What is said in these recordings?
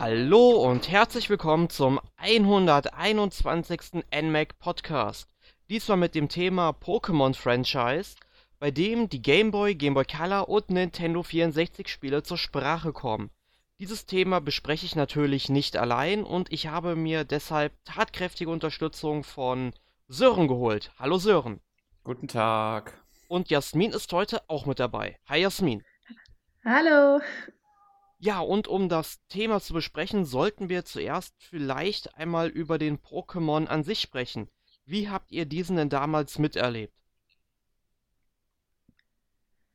Hallo und herzlich willkommen zum 121. NMAC Podcast. Diesmal mit dem Thema Pokémon Franchise, bei dem die Game Boy, Game Boy Color und Nintendo 64 Spiele zur Sprache kommen. Dieses Thema bespreche ich natürlich nicht allein und ich habe mir deshalb tatkräftige Unterstützung von Sören geholt. Hallo Sören. Guten Tag. Und Jasmin ist heute auch mit dabei. Hi Jasmin. Hallo. Ja, und um das Thema zu besprechen, sollten wir zuerst vielleicht einmal über den Pokémon an sich sprechen. Wie habt ihr diesen denn damals miterlebt?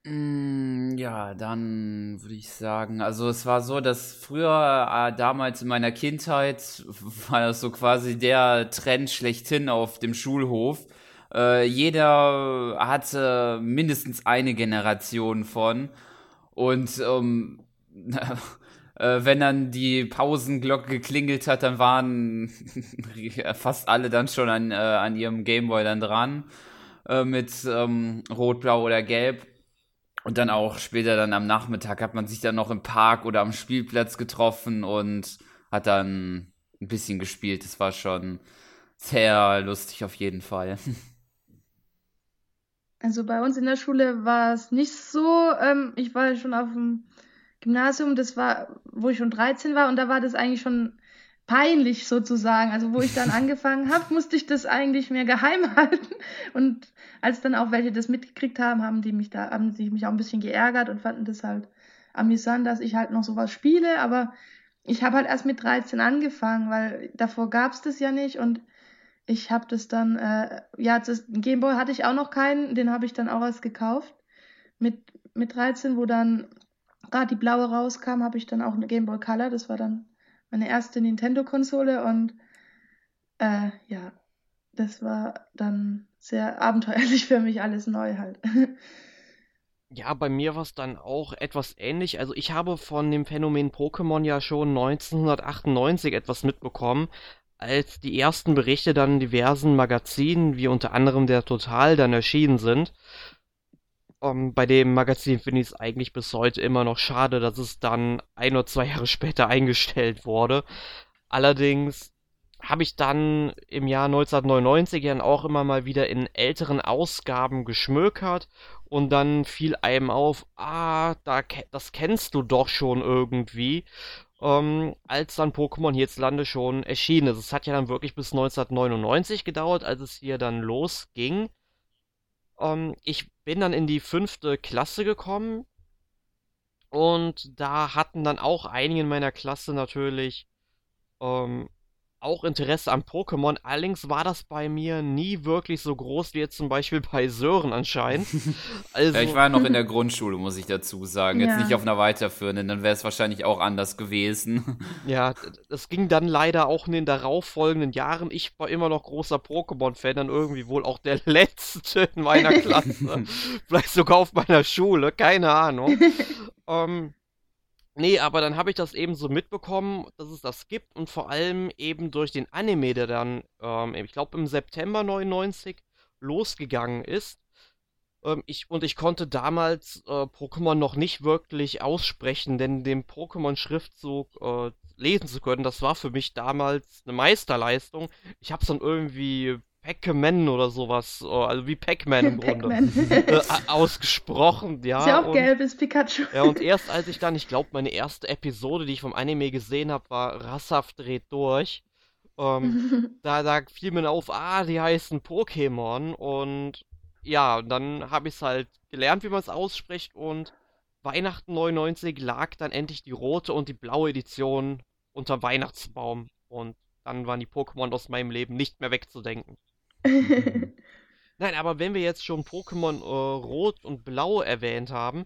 Mm, ja, dann würde ich sagen, also es war so, dass früher, äh, damals in meiner Kindheit, war das so quasi der Trend schlechthin auf dem Schulhof. Äh, jeder hatte mindestens eine Generation von. Und ähm, äh, wenn dann die Pausenglocke geklingelt hat, dann waren fast alle dann schon an, äh, an ihrem Gameboy dann dran. Äh, mit ähm, Rot, Blau oder Gelb. Und dann auch später dann am Nachmittag hat man sich dann noch im Park oder am Spielplatz getroffen und hat dann ein bisschen gespielt. Das war schon sehr lustig auf jeden Fall. Also bei uns in der Schule war es nicht so. Ähm, ich war schon auf dem Gymnasium, das war, wo ich schon 13 war und da war das eigentlich schon peinlich sozusagen. Also wo ich dann angefangen habe, musste ich das eigentlich mehr geheim halten. Und als dann auch welche das mitgekriegt haben, haben die mich da, haben sie mich auch ein bisschen geärgert und fanden das halt amüsant, dass ich halt noch sowas spiele. Aber ich habe halt erst mit 13 angefangen, weil davor gab es das ja nicht und ich habe das dann, äh, ja, das Gameboy hatte ich auch noch keinen, den habe ich dann auch erst gekauft. Mit, mit 13, wo dann gerade die blaue rauskam, habe ich dann auch eine Gameboy Color. Das war dann meine erste Nintendo-Konsole und äh, ja, das war dann sehr abenteuerlich für mich, alles neu halt. Ja, bei mir war es dann auch etwas ähnlich. Also ich habe von dem Phänomen Pokémon ja schon 1998 etwas mitbekommen, als die ersten Berichte dann in diversen Magazinen, wie unter anderem der Total, dann erschienen sind. Um, ähm, bei dem Magazin finde ich es eigentlich bis heute immer noch schade, dass es dann ein oder zwei Jahre später eingestellt wurde. Allerdings habe ich dann im Jahr 1999 dann auch immer mal wieder in älteren Ausgaben geschmökert und dann fiel einem auf, ah, da, das kennst du doch schon irgendwie ähm, als dann Pokémon hierzulande schon erschienen ist. Es hat ja dann wirklich bis 1999 gedauert, als es hier dann losging. Ähm, ich bin dann in die fünfte Klasse gekommen und da hatten dann auch einige in meiner Klasse natürlich ähm, auch Interesse an Pokémon. Allerdings war das bei mir nie wirklich so groß wie jetzt zum Beispiel bei Sören anscheinend. Also, ja, ich war noch in der Grundschule, muss ich dazu sagen. Jetzt ja. nicht auf einer weiterführenden, dann wäre es wahrscheinlich auch anders gewesen. Ja, das ging dann leider auch in den darauffolgenden Jahren. Ich war immer noch großer Pokémon-Fan, dann irgendwie wohl auch der letzte in meiner Klasse. Vielleicht sogar auf meiner Schule, keine Ahnung. ähm, Nee, aber dann habe ich das eben so mitbekommen, dass es das gibt und vor allem eben durch den Anime, der dann, ähm, ich glaube im September 99 losgegangen ist. Ähm, ich, und ich konnte damals äh, Pokémon noch nicht wirklich aussprechen, denn den Pokémon-Schriftzug äh, lesen zu können, das war für mich damals eine Meisterleistung. Ich habe es dann irgendwie Pac-Man oder sowas, äh, also wie Pac-Man im Grunde, äh, ausgesprochen, ja. Ist ja auch und, gelbes Pikachu. Ja, und erst als ich dann, ich glaube, meine erste Episode, die ich vom Anime gesehen habe, war Rasshaft dreht durch. Ähm, da, da fiel mir auf, ah, die heißen Pokémon und ja, dann habe ich es halt gelernt, wie man es ausspricht und Weihnachten 99 lag dann endlich die rote und die blaue Edition unter Weihnachtsbaum und dann waren die Pokémon aus meinem Leben nicht mehr wegzudenken. Nein, aber wenn wir jetzt schon Pokémon äh, Rot und Blau erwähnt haben,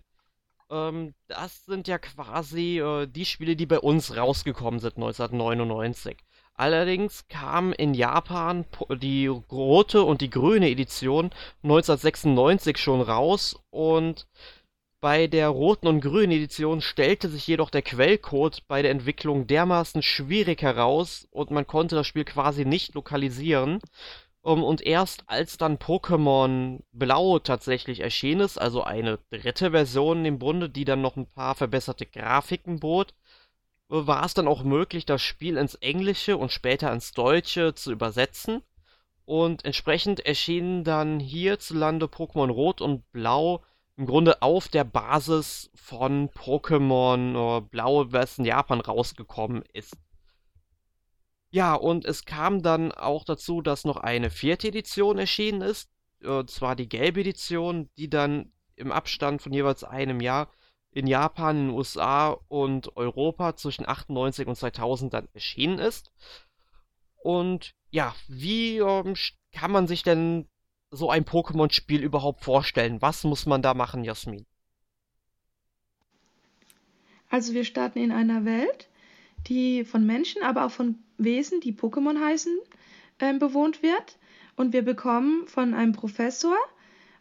ähm, das sind ja quasi äh, die Spiele, die bei uns rausgekommen sind 1999. Allerdings kam in Japan die rote und die grüne Edition 1996 schon raus und bei der roten und grünen Edition stellte sich jedoch der Quellcode bei der Entwicklung dermaßen schwierig heraus und man konnte das Spiel quasi nicht lokalisieren. Um, und erst als dann Pokémon Blau tatsächlich erschienen ist, also eine dritte Version im Bunde, die dann noch ein paar verbesserte Grafiken bot, war es dann auch möglich, das Spiel ins Englische und später ins Deutsche zu übersetzen. Und entsprechend erschienen dann hierzulande Pokémon Rot und Blau im Grunde auf der Basis von Pokémon äh, Blau, was in Japan rausgekommen ist. Ja, und es kam dann auch dazu, dass noch eine vierte Edition erschienen ist, äh, zwar die gelbe Edition, die dann im Abstand von jeweils einem Jahr in Japan, in den USA und Europa zwischen 98 und 2000 dann erschienen ist. Und ja, wie ähm, kann man sich denn so ein Pokémon-Spiel überhaupt vorstellen? Was muss man da machen, Jasmin? Also wir starten in einer Welt, die von Menschen, aber auch von Wesen, die Pokémon heißen, äh, bewohnt wird. Und wir bekommen von einem Professor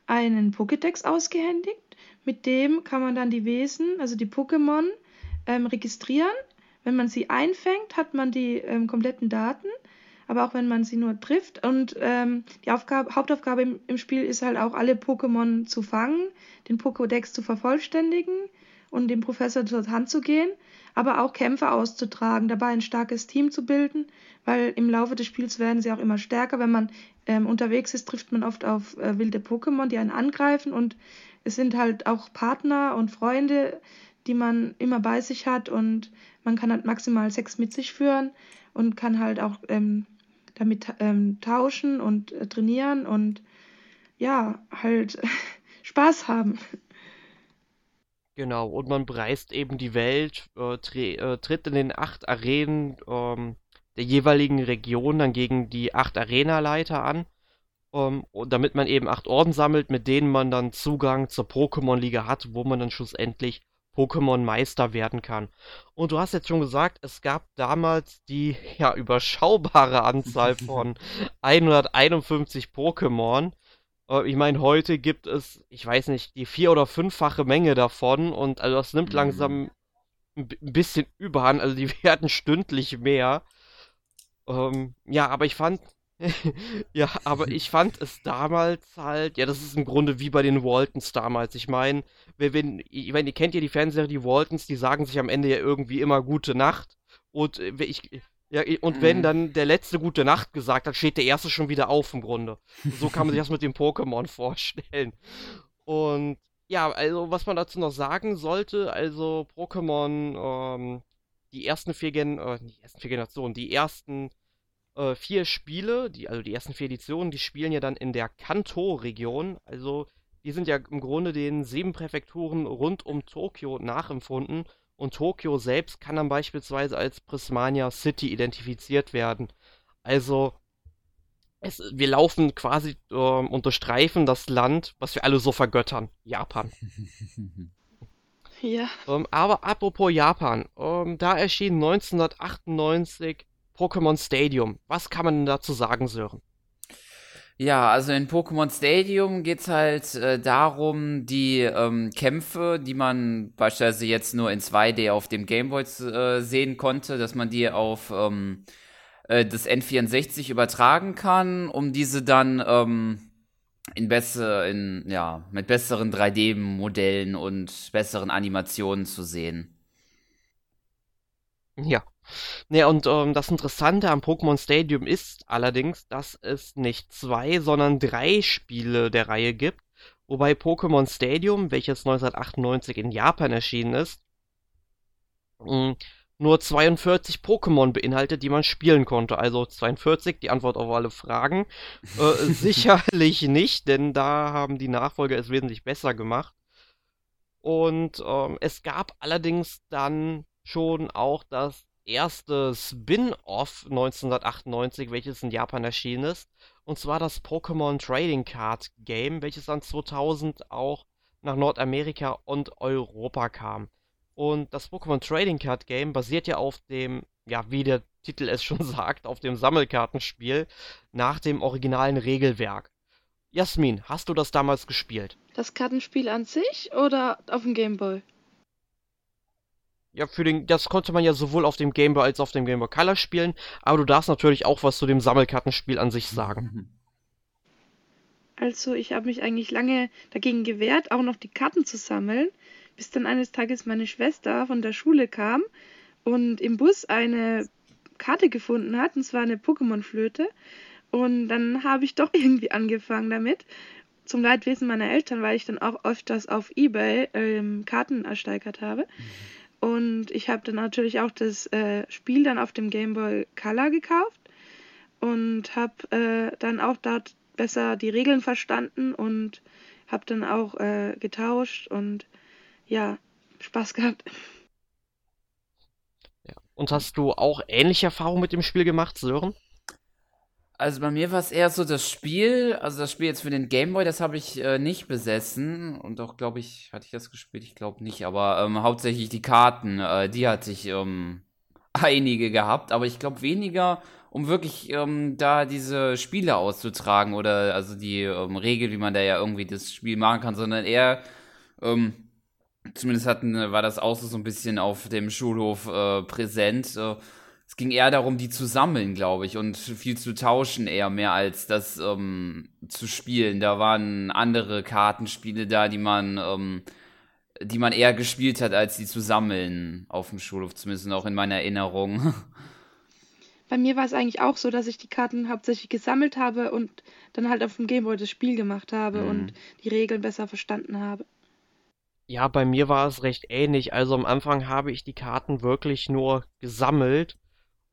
einen Pokédex ausgehändigt. Mit dem kann man dann die Wesen, also die Pokémon, ähm, registrieren. Wenn man sie einfängt, hat man die ähm, kompletten Daten aber auch wenn man sie nur trifft. Und ähm, die Aufgabe, Hauptaufgabe im, im, Spiel ist halt auch, alle Pokémon zu fangen, den Pokédex zu vervollständigen und dem Professor zur Hand zu gehen, aber auch Kämpfe auszutragen, dabei ein starkes Team zu bilden, weil im Laufe des Spiels werden sie auch immer stärker. Wenn man ähm, unterwegs ist, trifft man oft auf äh, wilde Pokémon, die einen angreifen und es sind halt auch Partner und Freunde, die man immer bei sich hat und man kann halt maximal sechs mit sich führen und kann halt auch ähm, damit ähm, tauschen und äh, trainieren und ja, halt Spaß haben. Genau, und man bereist eben die Welt, äh, äh, tritt in den acht Arenen ähm, der jeweiligen Region dann gegen die acht Arenaleiter an, ähm, und damit man eben acht Orden sammelt, mit denen man dann Zugang zur Pokémon-Liga hat, wo man dann schlussendlich Pokémon-Meister werden kann. Und du hast jetzt schon gesagt, es gab damals die ja überschaubare Anzahl von 151 Pokémon. Äh, ich meine, heute gibt es, ich weiß nicht, die vier- oder fünffache Menge davon und also das nimmt mhm. langsam ein bisschen überhand, also die werden stündlich mehr. Ähm, ja, aber ich fand, ja, aber ich fand es damals halt, ja, das ist im Grunde wie bei den Waltons damals. Ich meine, wenn, ich meine, ihr kennt ja die Fernsehserie, die Waltons, die sagen sich am Ende ja irgendwie immer gute Nacht. Und äh, ich, ja, und wenn mhm. dann der letzte gute Nacht gesagt hat, steht der erste schon wieder auf im Grunde. So kann man sich das mit dem Pokémon vorstellen. Und ja, also was man dazu noch sagen sollte, also Pokémon, ähm, die ersten vier Gen äh, die ersten vier Generationen, die ersten äh, vier Spiele, die, also die ersten vier Editionen, die spielen ja dann in der Kanto-Region. Also die sind ja im Grunde den sieben Präfekturen rund um Tokio nachempfunden. Und Tokio selbst kann dann beispielsweise als Prismania City identifiziert werden. Also es, wir laufen quasi äh, und durchstreifen das Land, was wir alle so vergöttern, Japan. ja. Ähm, aber apropos Japan, ähm, da erschien 1998 Pokémon Stadium. Was kann man dazu sagen, Sören? Ja, also in Pokémon Stadium geht es halt äh, darum, die ähm, Kämpfe, die man beispielsweise jetzt nur in 2D auf dem Gameboy äh, sehen konnte, dass man die auf ähm, äh, das N64 übertragen kann, um diese dann ähm, in besser, in, ja, mit besseren 3D-Modellen und besseren Animationen zu sehen. Ja, Ne, und ähm, das Interessante am Pokémon Stadium ist allerdings, dass es nicht zwei, sondern drei Spiele der Reihe gibt, wobei Pokémon Stadium, welches 1998 in Japan erschienen ist, hm, nur 42 Pokémon beinhaltet, die man spielen konnte. Also 42, die Antwort auf alle Fragen. Äh, sicherlich nicht, denn da haben die Nachfolger es wesentlich besser gemacht. Und ähm, es gab allerdings dann schon auch das erste Spin-off 1998, welches in Japan erschienen ist. Und zwar das Pokémon Trading Card Game, welches dann 2000 auch nach Nordamerika und Europa kam. Und das Pokémon Trading Card Game basiert ja auf dem, ja, wie der Titel es schon sagt, auf dem Sammelkartenspiel nach dem originalen Regelwerk. Jasmin, hast du das damals gespielt? Das Kartenspiel an sich oder auf dem Gameboy? Ja, für den, das konnte man ja sowohl auf dem Game Boy als auch auf dem Game Boy Color spielen, aber du darfst natürlich auch was zu dem Sammelkartenspiel an sich sagen. Also, ich habe mich eigentlich lange dagegen gewehrt, auch noch die Karten zu sammeln, bis dann eines Tages meine Schwester von der Schule kam und im Bus eine Karte gefunden hat, und zwar eine Pokémon-Flöte. Und dann habe ich doch irgendwie angefangen damit. Zum Leidwesen meiner Eltern, weil ich dann auch öfters auf Ebay ähm, Karten ersteigert habe. Mhm. Und ich habe dann natürlich auch das äh, Spiel dann auf dem Game Boy Color gekauft und habe äh, dann auch dort besser die Regeln verstanden und habe dann auch äh, getauscht und ja, Spaß gehabt. Und hast du auch ähnliche Erfahrungen mit dem Spiel gemacht, Sören? Also bei mir war es eher so das Spiel, also das Spiel jetzt für den Gameboy, das habe ich äh, nicht besessen und auch glaube ich, hatte ich das gespielt, ich glaube nicht, aber ähm, hauptsächlich die Karten, äh, die hatte ich ähm, einige gehabt, aber ich glaube weniger, um wirklich ähm, da diese Spiele auszutragen oder also die ähm, Regel, wie man da ja irgendwie das Spiel machen kann, sondern eher, ähm, zumindest hatten, war das auch so ein bisschen auf dem Schulhof äh, präsent. Es ging eher darum, die zu sammeln, glaube ich, und viel zu tauschen eher mehr als das ähm, zu spielen. Da waren andere Kartenspiele da, die man, ähm, die man eher gespielt hat, als die zu sammeln auf dem Schulhof, zumindest auch in meiner Erinnerung. Bei mir war es eigentlich auch so, dass ich die Karten hauptsächlich gesammelt habe und dann halt auf dem Gameboy das Spiel gemacht habe mhm. und die Regeln besser verstanden habe. Ja, bei mir war es recht ähnlich. Also am Anfang habe ich die Karten wirklich nur gesammelt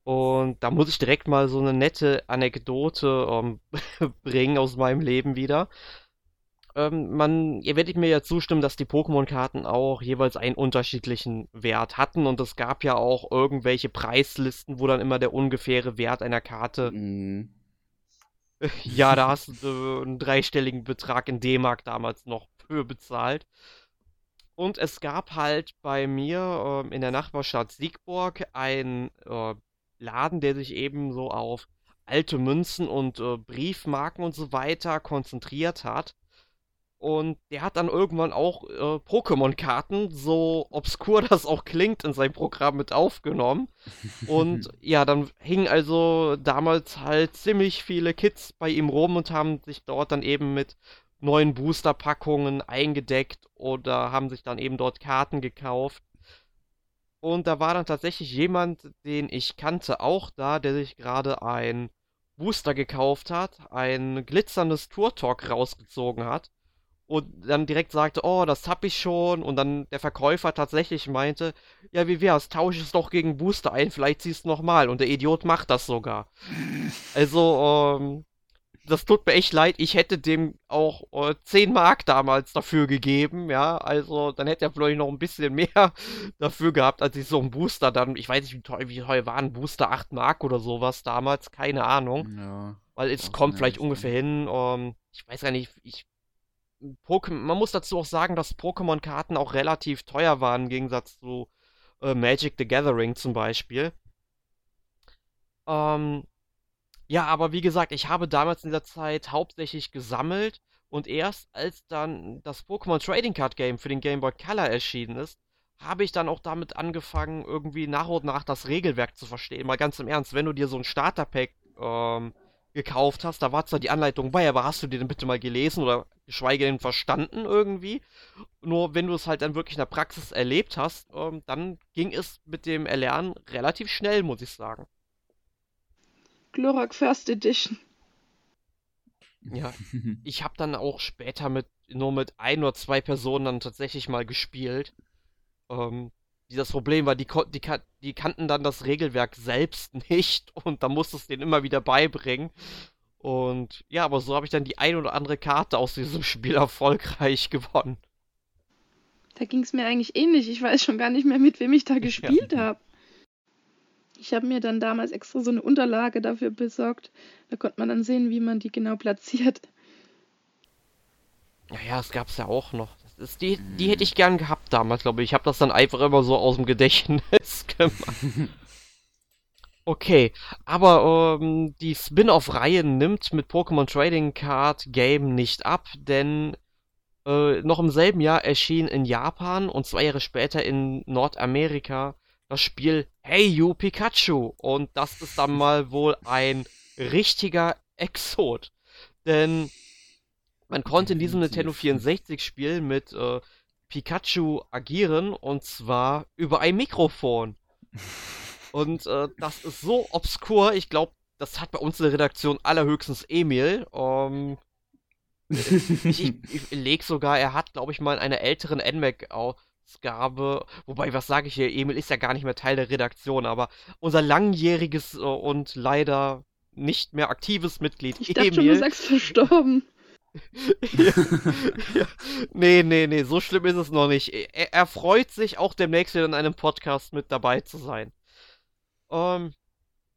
und da muss ich direkt mal so eine nette Anekdote ähm, bringen aus meinem Leben wieder. Ähm, man, ihr werdet mir ja zustimmen, dass die Pokémon-Karten auch jeweils einen unterschiedlichen Wert hatten und es gab ja auch irgendwelche Preislisten, wo dann immer der ungefähre Wert einer Karte. Mhm. Ja, da hast du äh, einen dreistelligen Betrag in D-Mark damals noch für bezahlt. Und es gab halt bei mir äh, in der Nachbarstadt Siegburg ein äh, Laden, der sich eben so auf alte Münzen und äh, Briefmarken und so weiter konzentriert hat. Und der hat dann irgendwann auch äh, Pokémon-Karten, so obskur das auch klingt, in sein Programm mit aufgenommen. Und ja, dann hingen also damals halt ziemlich viele Kids bei ihm rum und haben sich dort dann eben mit neuen Booster-Packungen eingedeckt oder haben sich dann eben dort Karten gekauft. Und da war dann tatsächlich jemand, den ich kannte, auch da, der sich gerade ein Booster gekauft hat, ein glitzerndes Tour Talk rausgezogen hat und dann direkt sagte, oh, das hab ich schon. Und dann der Verkäufer tatsächlich meinte, ja, wie wär's, tausche es doch gegen Booster ein, vielleicht ziehst du nochmal. Und der Idiot macht das sogar. Also, ähm, das tut mir echt leid. Ich hätte dem auch äh, 10 Mark damals dafür gegeben, ja. Also dann hätte er vielleicht noch ein bisschen mehr dafür gehabt, als ich so einen Booster dann, ich weiß nicht, wie teuer, wie teuer war ein Booster, 8 Mark oder sowas damals, keine Ahnung. Ja, Weil es kommt vielleicht ungefähr hin. Um, ich weiß gar nicht, ich. Pokémon, man muss dazu auch sagen, dass Pokémon-Karten auch relativ teuer waren, im Gegensatz zu äh, Magic the Gathering zum Beispiel. Ähm, ja, aber wie gesagt, ich habe damals in dieser Zeit hauptsächlich gesammelt und erst als dann das Pokémon Trading Card Game für den Game Boy Color erschienen ist, habe ich dann auch damit angefangen, irgendwie nach und nach das Regelwerk zu verstehen. Mal ganz im Ernst, wenn du dir so ein Starterpack ähm, gekauft hast, da war zwar die Anleitung bei, aber hast du dir denn bitte mal gelesen oder geschweige denn verstanden irgendwie? Nur wenn du es halt dann wirklich in der Praxis erlebt hast, ähm, dann ging es mit dem Erlernen relativ schnell, muss ich sagen. Glurak First Edition. Ja, ich habe dann auch später mit nur mit ein oder zwei Personen dann tatsächlich mal gespielt. Ähm, das Problem war, die, die, die kannten dann das Regelwerk selbst nicht und da musstest du denen immer wieder beibringen. Und ja, aber so habe ich dann die ein oder andere Karte aus diesem Spiel erfolgreich gewonnen. Da ging es mir eigentlich ähnlich. Ich weiß schon gar nicht mehr, mit wem ich da gespielt ja. habe. Ich habe mir dann damals extra so eine Unterlage dafür besorgt. Da konnte man dann sehen, wie man die genau platziert. Ja, ja, das gab es ja auch noch. Das, die, die hätte ich gern gehabt damals, glaube ich. Ich habe das dann einfach immer so aus dem Gedächtnis gemacht. Okay, aber ähm, die Spin-off-Reihe nimmt mit Pokémon Trading Card Game nicht ab, denn äh, noch im selben Jahr erschien in Japan und zwei Jahre später in Nordamerika das Spiel Hey You Pikachu. Und das ist dann mal wohl ein richtiger Exot. Denn man konnte in diesem Nintendo 64 Spiel mit äh, Pikachu agieren und zwar über ein Mikrofon. Und äh, das ist so obskur, ich glaube, das hat bei uns in der Redaktion allerhöchstens Emil. Ähm, ich, ich, ich leg sogar, er hat, glaube ich, mal in einer älteren NMAC-Ausgabe, wobei, was sage ich hier, Emil ist ja gar nicht mehr Teil der Redaktion, aber unser langjähriges äh, und leider nicht mehr aktives Mitglied, ich Emil. Schon, du sagst verstorben. ja, ja. Nee, nee, nee, so schlimm ist es noch nicht. Er, er freut sich auch demnächst wieder in einem Podcast mit dabei zu sein. Ähm,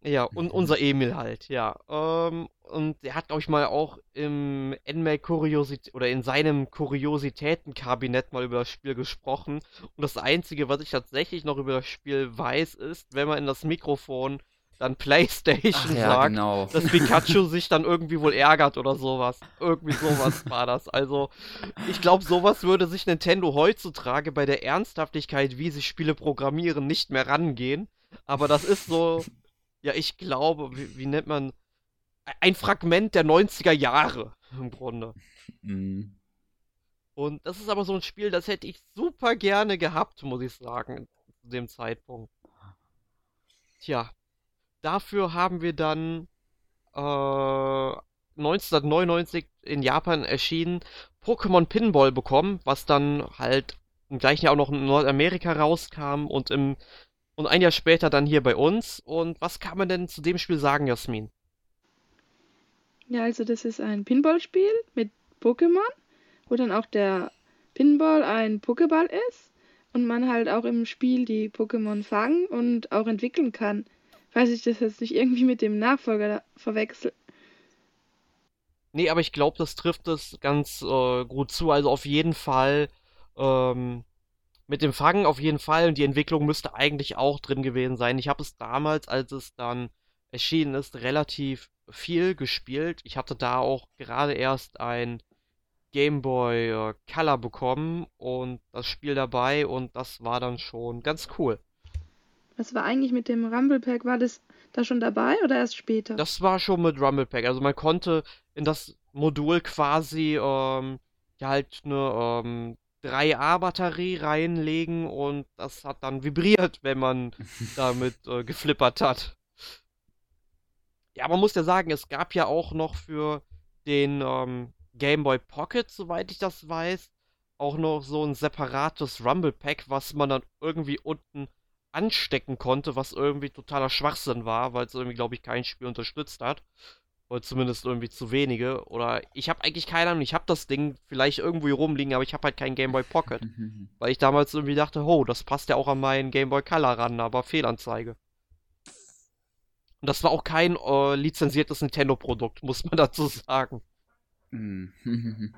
ja, und unser Emil halt, ja. Ähm, und er hat, glaube ich, mal auch im NMAC Kuriosität oder in seinem Kuriositätenkabinett mal über das Spiel gesprochen. Und das Einzige, was ich tatsächlich noch über das Spiel weiß, ist, wenn man in das Mikrofon dann PlayStation ja, sagt, genau. dass Pikachu sich dann irgendwie wohl ärgert oder sowas. Irgendwie sowas war das. Also, ich glaube, sowas würde sich Nintendo heutzutage bei der Ernsthaftigkeit, wie sie Spiele programmieren, nicht mehr rangehen. Aber das ist so ja, ich glaube, wie, wie nennt man, ein Fragment der 90er Jahre im Grunde. Mhm. Und das ist aber so ein Spiel, das hätte ich super gerne gehabt, muss ich sagen, zu dem Zeitpunkt. Tja, dafür haben wir dann äh, 1999 in Japan erschienen Pokémon Pinball bekommen, was dann halt im gleichen Jahr auch noch in Nordamerika rauskam und im und ein Jahr später dann hier bei uns. Und was kann man denn zu dem Spiel sagen, Jasmin? Ja, also das ist ein Pinball-Spiel mit Pokémon, wo dann auch der Pinball ein Pokéball ist und man halt auch im Spiel die Pokémon fangen und auch entwickeln kann. Falls ich das jetzt nicht irgendwie mit dem Nachfolger verwechsel. Nee, aber ich glaube, das trifft es ganz äh, gut zu. Also auf jeden Fall ähm, mit dem Fangen auf jeden Fall und die Entwicklung müsste eigentlich auch drin gewesen sein. Ich habe es damals, als es dann erschienen ist, relativ viel gespielt. Ich hatte da auch gerade erst ein Game Boy äh, Color bekommen und das Spiel dabei und das war dann schon ganz cool. Was war eigentlich mit dem Rumble Pack? War das da schon dabei oder erst später? Das war schon mit Rumble Pack. Also man konnte in das Modul quasi ähm, ja halt eine ähm, 3A-Batterie reinlegen und das hat dann vibriert, wenn man damit äh, geflippert hat. Ja, man muss ja sagen, es gab ja auch noch für den ähm, Game Boy Pocket, soweit ich das weiß, auch noch so ein separates Rumble Pack, was man dann irgendwie unten anstecken konnte, was irgendwie totaler Schwachsinn war, weil es irgendwie, glaube ich, kein Spiel unterstützt hat. Oder zumindest irgendwie zu wenige. Oder ich habe eigentlich keine Ahnung, ich habe das Ding vielleicht irgendwo hier rumliegen, aber ich habe halt keinen Game Boy Pocket. weil ich damals irgendwie dachte, oh, das passt ja auch an meinen Game Boy Color ran, aber Fehlanzeige. Und das war auch kein äh, lizenziertes Nintendo-Produkt, muss man dazu sagen.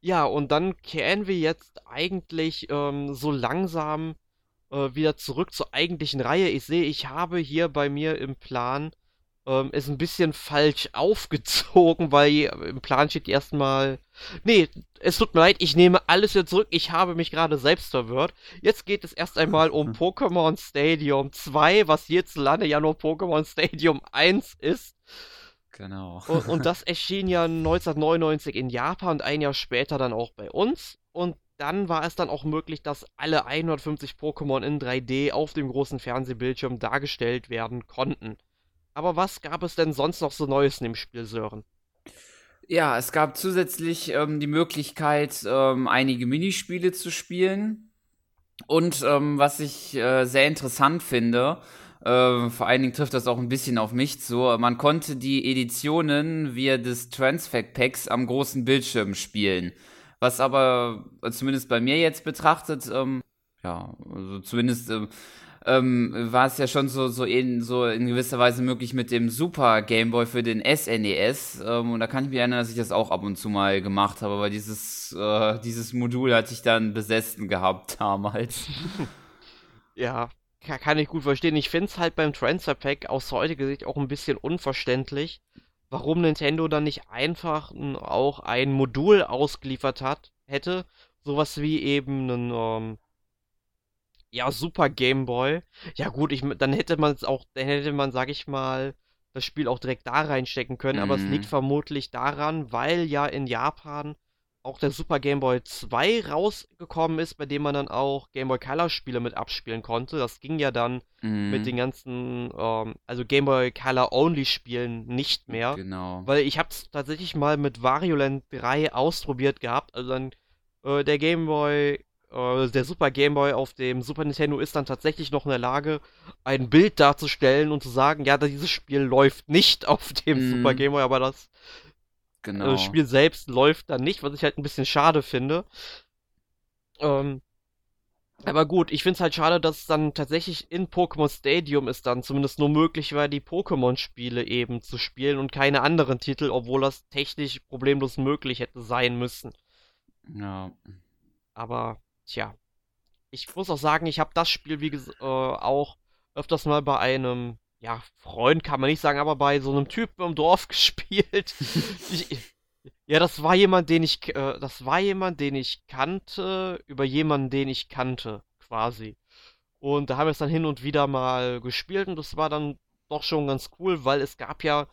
ja, und dann kehren wir jetzt eigentlich ähm, so langsam äh, wieder zurück zur eigentlichen Reihe. Ich sehe, ich habe hier bei mir im Plan ähm, ist ein bisschen falsch aufgezogen, weil im Plan steht erstmal. Nee, es tut mir leid, ich nehme alles wieder zurück. Ich habe mich gerade selbst verwirrt. Jetzt geht es erst einmal um Pokémon Stadium 2, was hierzulande ja nur Pokémon Stadium 1 ist. Genau. und, und das erschien ja 1999 in Japan und ein Jahr später dann auch bei uns. Und dann war es dann auch möglich, dass alle 150 Pokémon in 3D auf dem großen Fernsehbildschirm dargestellt werden konnten. Aber was gab es denn sonst noch so Neues in dem Spiel, Sören? Ja, es gab zusätzlich ähm, die Möglichkeit, ähm, einige Minispiele zu spielen. Und ähm, was ich äh, sehr interessant finde, äh, vor allen Dingen trifft das auch ein bisschen auf mich zu, man konnte die Editionen via des Transfact Packs am großen Bildschirm spielen. Was aber, äh, zumindest bei mir jetzt betrachtet, ähm, ja, also zumindest äh, ähm, war es ja schon so, so, in, so in gewisser Weise möglich mit dem Super Game Boy für den SNES. E ähm, und da kann ich mich erinnern, dass ich das auch ab und zu mal gemacht habe, aber dieses, äh, dieses Modul hatte ich dann besessen gehabt damals. ja, kann ich gut verstehen. Ich finde es halt beim Transfer Pack aus heutiger Sicht auch ein bisschen unverständlich, warum Nintendo dann nicht einfach auch ein Modul ausgeliefert hat, hätte. Sowas wie eben einen ähm, ja, Super Game Boy. Ja gut, ich, dann hätte man es auch, dann hätte man, sag ich mal, das Spiel auch direkt da reinstecken können, mhm. aber es liegt mhm. vermutlich daran, weil ja in Japan auch der Super Game Boy 2 rausgekommen ist, bei dem man dann auch Game Boy Color Spiele mit abspielen konnte. Das ging ja dann mhm. mit den ganzen, ähm, also Game Boy Color Only Spielen nicht mehr. Genau. Weil ich habe es tatsächlich mal mit Variolent 3 ausprobiert gehabt. Also dann äh, der Game Boy, äh, der Super Game Boy auf dem Super Nintendo ist dann tatsächlich noch in der Lage, ein Bild darzustellen und zu sagen, ja, dieses Spiel läuft nicht auf dem mhm. Super Game Boy, aber das Genau. Das Spiel selbst läuft dann nicht, was ich halt ein bisschen schade finde. Ähm, aber gut, ich finde es halt schade, dass es dann tatsächlich in Pokémon Stadium ist dann zumindest nur möglich war, die Pokémon-Spiele eben zu spielen und keine anderen Titel, obwohl das technisch problemlos möglich hätte sein müssen. Ja. Aber, tja. Ich muss auch sagen, ich habe das Spiel, wie gesagt, äh, auch öfters mal bei einem ja, Freund kann man nicht sagen, aber bei so einem Typen im Dorf gespielt. ich, ja, das war jemand, den ich, äh, das war jemand, den ich kannte, über jemanden, den ich kannte, quasi. Und da haben wir es dann hin und wieder mal gespielt und das war dann doch schon ganz cool, weil es gab ja,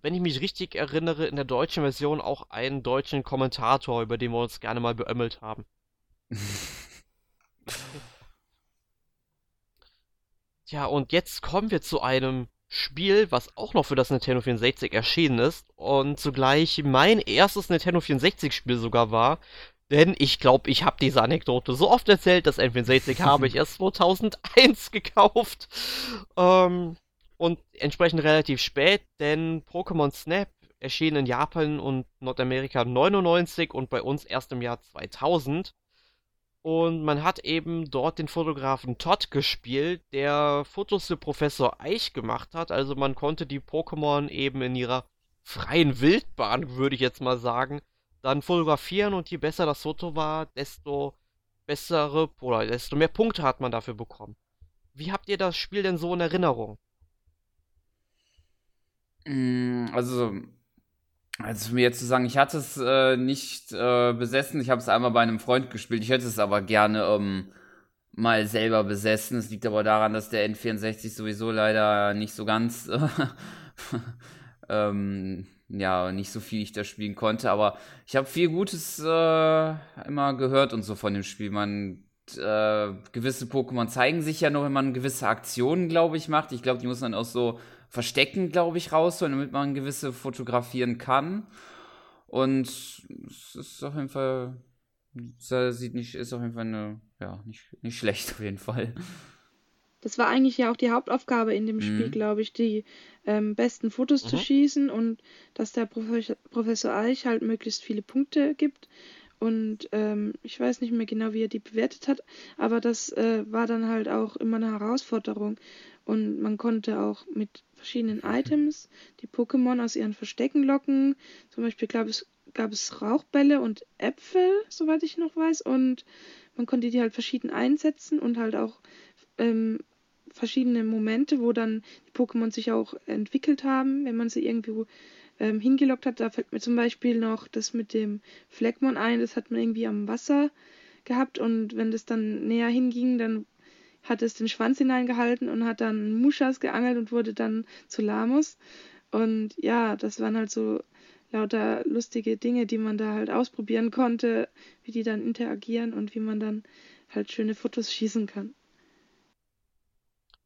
wenn ich mich richtig erinnere, in der deutschen Version auch einen deutschen Kommentator, über den wir uns gerne mal beömmelt haben. Ja, und jetzt kommen wir zu einem Spiel, was auch noch für das Nintendo 64 erschienen ist und zugleich mein erstes Nintendo 64 Spiel sogar war. Denn ich glaube, ich habe diese Anekdote so oft erzählt, das N64 habe ich erst 2001 gekauft. Ähm, und entsprechend relativ spät, denn Pokémon Snap erschien in Japan und Nordamerika 99 und bei uns erst im Jahr 2000. Und man hat eben dort den Fotografen Todd gespielt, der Fotos für Professor Eich gemacht hat. Also man konnte die Pokémon eben in ihrer freien Wildbahn, würde ich jetzt mal sagen, dann fotografieren und je besser das Foto war, desto bessere oder desto mehr Punkte hat man dafür bekommen. Wie habt ihr das Spiel denn so in Erinnerung? Mm, also also mir jetzt zu sagen, ich hatte es äh, nicht äh, besessen, ich habe es einmal bei einem Freund gespielt, ich hätte es aber gerne ähm, mal selber besessen. Es liegt aber daran, dass der N64 sowieso leider nicht so ganz, äh, ähm, ja, nicht so viel ich da spielen konnte. Aber ich habe viel Gutes äh, immer gehört und so von dem Spiel. Man äh, gewisse Pokémon zeigen sich ja noch, wenn man gewisse Aktionen, glaube ich, macht. Ich glaube, die muss man auch so verstecken, glaube ich, rausholen, damit man gewisse fotografieren kann. Und es ist auf jeden Fall, sieht nicht, ist auf jeden Fall eine, ja, nicht, nicht schlecht auf jeden Fall. Das war eigentlich ja auch die Hauptaufgabe in dem mhm. Spiel, glaube ich, die ähm, besten Fotos mhm. zu schießen und dass der Professor, Professor Eich halt möglichst viele Punkte gibt. Und ähm, ich weiß nicht mehr genau, wie er die bewertet hat, aber das äh, war dann halt auch immer eine Herausforderung. Und man konnte auch mit verschiedenen Items die Pokémon aus ihren Verstecken locken. Zum Beispiel gab es, gab es Rauchbälle und Äpfel, soweit ich noch weiß. Und man konnte die halt verschieden einsetzen und halt auch ähm, verschiedene Momente, wo dann die Pokémon sich auch entwickelt haben, wenn man sie irgendwo ähm, hingelockt hat. Da fällt mir zum Beispiel noch das mit dem Fleckmon ein, das hat man irgendwie am Wasser gehabt und wenn das dann näher hinging, dann hat es den Schwanz hineingehalten und hat dann Muschas geangelt und wurde dann zu Lamus. Und ja, das waren halt so lauter lustige Dinge, die man da halt ausprobieren konnte, wie die dann interagieren und wie man dann halt schöne Fotos schießen kann.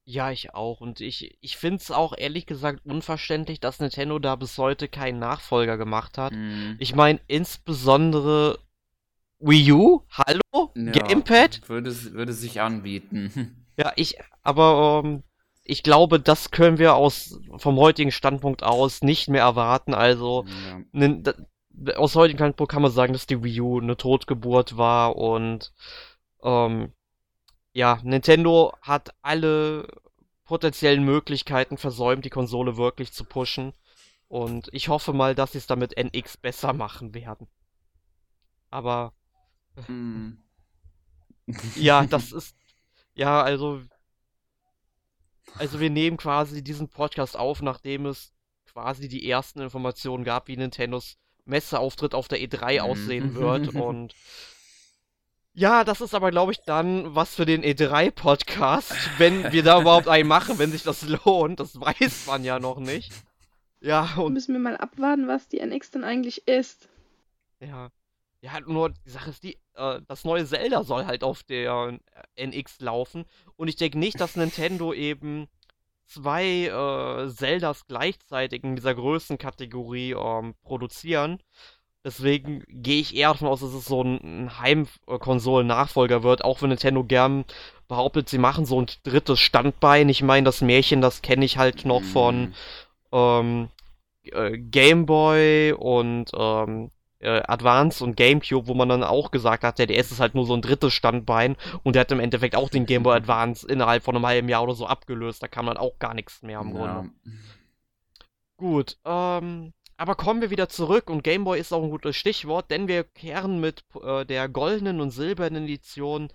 Ja, ich auch. Und ich, ich finde es auch ehrlich gesagt unverständlich, dass Nintendo da bis heute keinen Nachfolger gemacht hat. Mm. Ich meine, insbesondere Wii U, hallo? Ja, Gamepad? Würde, würde sich anbieten. Ja, ich, aber ähm, ich glaube, das können wir aus vom heutigen Standpunkt aus nicht mehr erwarten. Also ja. ne, da, aus heutigen Standpunkt kann man sagen, dass die Wii U eine Totgeburt war und ähm, ja, Nintendo hat alle potenziellen Möglichkeiten versäumt, die Konsole wirklich zu pushen. Und ich hoffe mal, dass sie es damit NX besser machen werden. Aber hm. Ja, das ist. Ja, also. Also wir nehmen quasi diesen Podcast auf, nachdem es quasi die ersten Informationen gab, wie Nintendos Messeauftritt auf der E3 mhm. aussehen wird. Und ja, das ist aber, glaube ich, dann was für den E3-Podcast, wenn wir da überhaupt einen machen, wenn sich das lohnt. Das weiß man ja noch nicht. Ja, und. Müssen wir mal abwarten, was die NX dann eigentlich ist. Ja. Ja, nur die Sache ist die, äh, das neue Zelda soll halt auf der NX laufen. Und ich denke nicht, dass Nintendo eben zwei äh, Zeldas gleichzeitig in dieser Größenkategorie ähm, produzieren. Deswegen gehe ich eher davon aus, dass es so ein Heimkonsolen-Nachfolger wird, auch wenn Nintendo gern behauptet, sie machen so ein drittes Standbein. Ich meine, das Märchen, das kenne ich halt noch von mhm. ähm, äh, Game Boy und ähm, äh, Advance und GameCube, wo man dann auch gesagt hat, der DS ist halt nur so ein drittes Standbein und der hat im Endeffekt auch den Game Boy Advance innerhalb von einem halben Jahr oder so abgelöst. Da kann man auch gar nichts mehr im ja. Grunde. Gut, ähm, aber kommen wir wieder zurück und Game Boy ist auch ein gutes Stichwort, denn wir kehren mit äh, der goldenen und silbernen Edition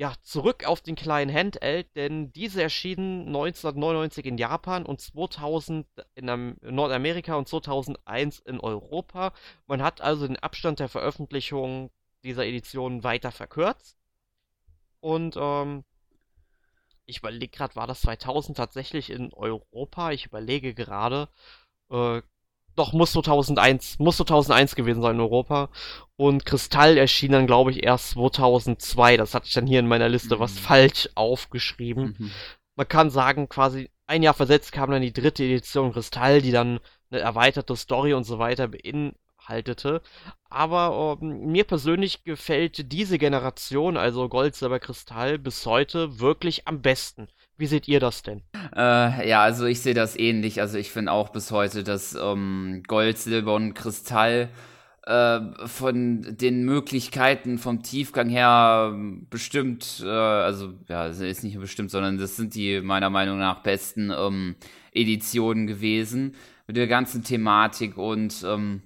ja, zurück auf den kleinen Handheld, denn diese erschienen 1999 in Japan und 2000 in Nordamerika und 2001 in Europa. Man hat also den Abstand der Veröffentlichung dieser Edition weiter verkürzt. Und ähm, ich überlege gerade, war das 2000 tatsächlich in Europa? Ich überlege gerade. Äh, doch, muss 2001, muss 2001 gewesen sein in Europa. Und Kristall erschien dann, glaube ich, erst 2002. Das hatte ich dann hier in meiner Liste mhm. was falsch aufgeschrieben. Mhm. Man kann sagen, quasi ein Jahr versetzt kam dann die dritte Edition Kristall, die dann eine erweiterte Story und so weiter beinhaltete. Aber ähm, mir persönlich gefällt diese Generation, also Gold, Silber, Kristall, bis heute wirklich am besten. Wie seht ihr das denn? Äh, ja, also ich sehe das ähnlich. Also ich finde auch bis heute, dass ähm, Gold, Silber und Kristall äh, von den Möglichkeiten vom Tiefgang her ähm, bestimmt, äh, also ja, ist nicht bestimmt, sondern das sind die meiner Meinung nach besten ähm, Editionen gewesen mit der ganzen Thematik und ähm,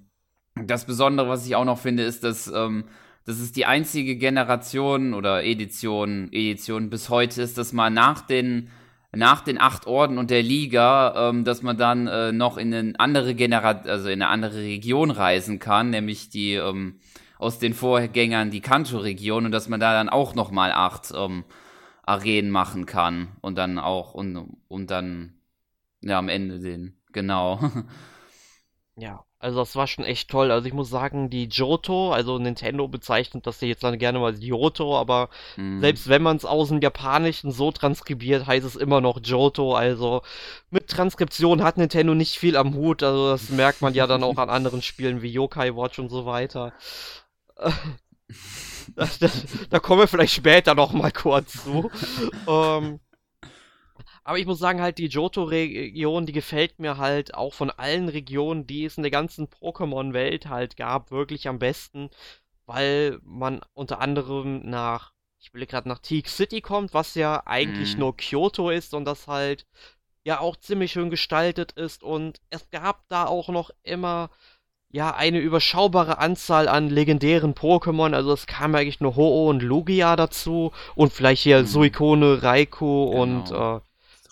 das Besondere, was ich auch noch finde, ist, dass ähm, das ist die einzige Generation oder Edition, Edition bis heute ist, dass man nach den nach den acht Orden und der Liga, ähm, dass man dann äh, noch in eine andere Generation, also in eine andere Region reisen kann, nämlich die ähm, aus den Vorgängern die Kanto-Region und dass man da dann auch noch mal acht ähm, Arenen machen kann und dann auch und, und dann ja am Ende den genau. Ja, also das war schon echt toll. Also ich muss sagen, die Johto, also Nintendo bezeichnet das jetzt dann gerne mal als Johto, aber mhm. selbst wenn man es aus dem Japanischen so transkribiert, heißt es immer noch Johto. Also mit Transkription hat Nintendo nicht viel am Hut. Also das merkt man ja dann auch an anderen Spielen wie Yokai Watch und so weiter. da, da, da kommen wir vielleicht später noch mal kurz zu. ähm, aber ich muss sagen, halt, die Johto-Region, die gefällt mir halt auch von allen Regionen, die es in der ganzen Pokémon-Welt halt gab, wirklich am besten, weil man unter anderem nach, ich will gerade nach Teak City kommt, was ja eigentlich mhm. nur Kyoto ist und das halt ja auch ziemlich schön gestaltet ist und es gab da auch noch immer ja, eine überschaubare Anzahl an legendären Pokémon. Also es kam eigentlich nur Ho-Oh und Lugia dazu und vielleicht hier mhm. Suikone, Raikou genau. und äh,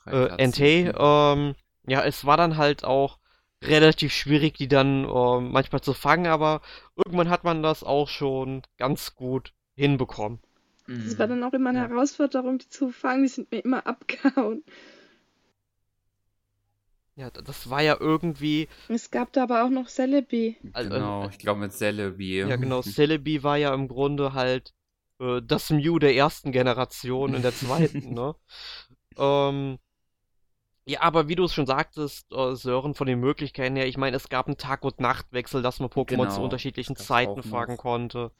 äh, Entei. Ähm, ja, es war dann halt auch relativ schwierig, die dann äh, manchmal zu fangen, aber irgendwann hat man das auch schon ganz gut hinbekommen. Das war dann auch immer eine ja. Herausforderung, die zu fangen. Die sind mir immer abgehauen. Ja, das war ja irgendwie. Es gab da aber auch noch Celebi. Also, genau, ich glaube mit Celebi. Ja, genau. Celebi war ja im Grunde halt äh, das Mew der ersten Generation in der zweiten, ne? Ähm, ja, aber wie du es schon sagtest, äh, Sören, von den Möglichkeiten her, ich meine, es gab einen Tag- und Nachtwechsel, dass man Pokémon genau, zu unterschiedlichen Zeiten fangen konnte.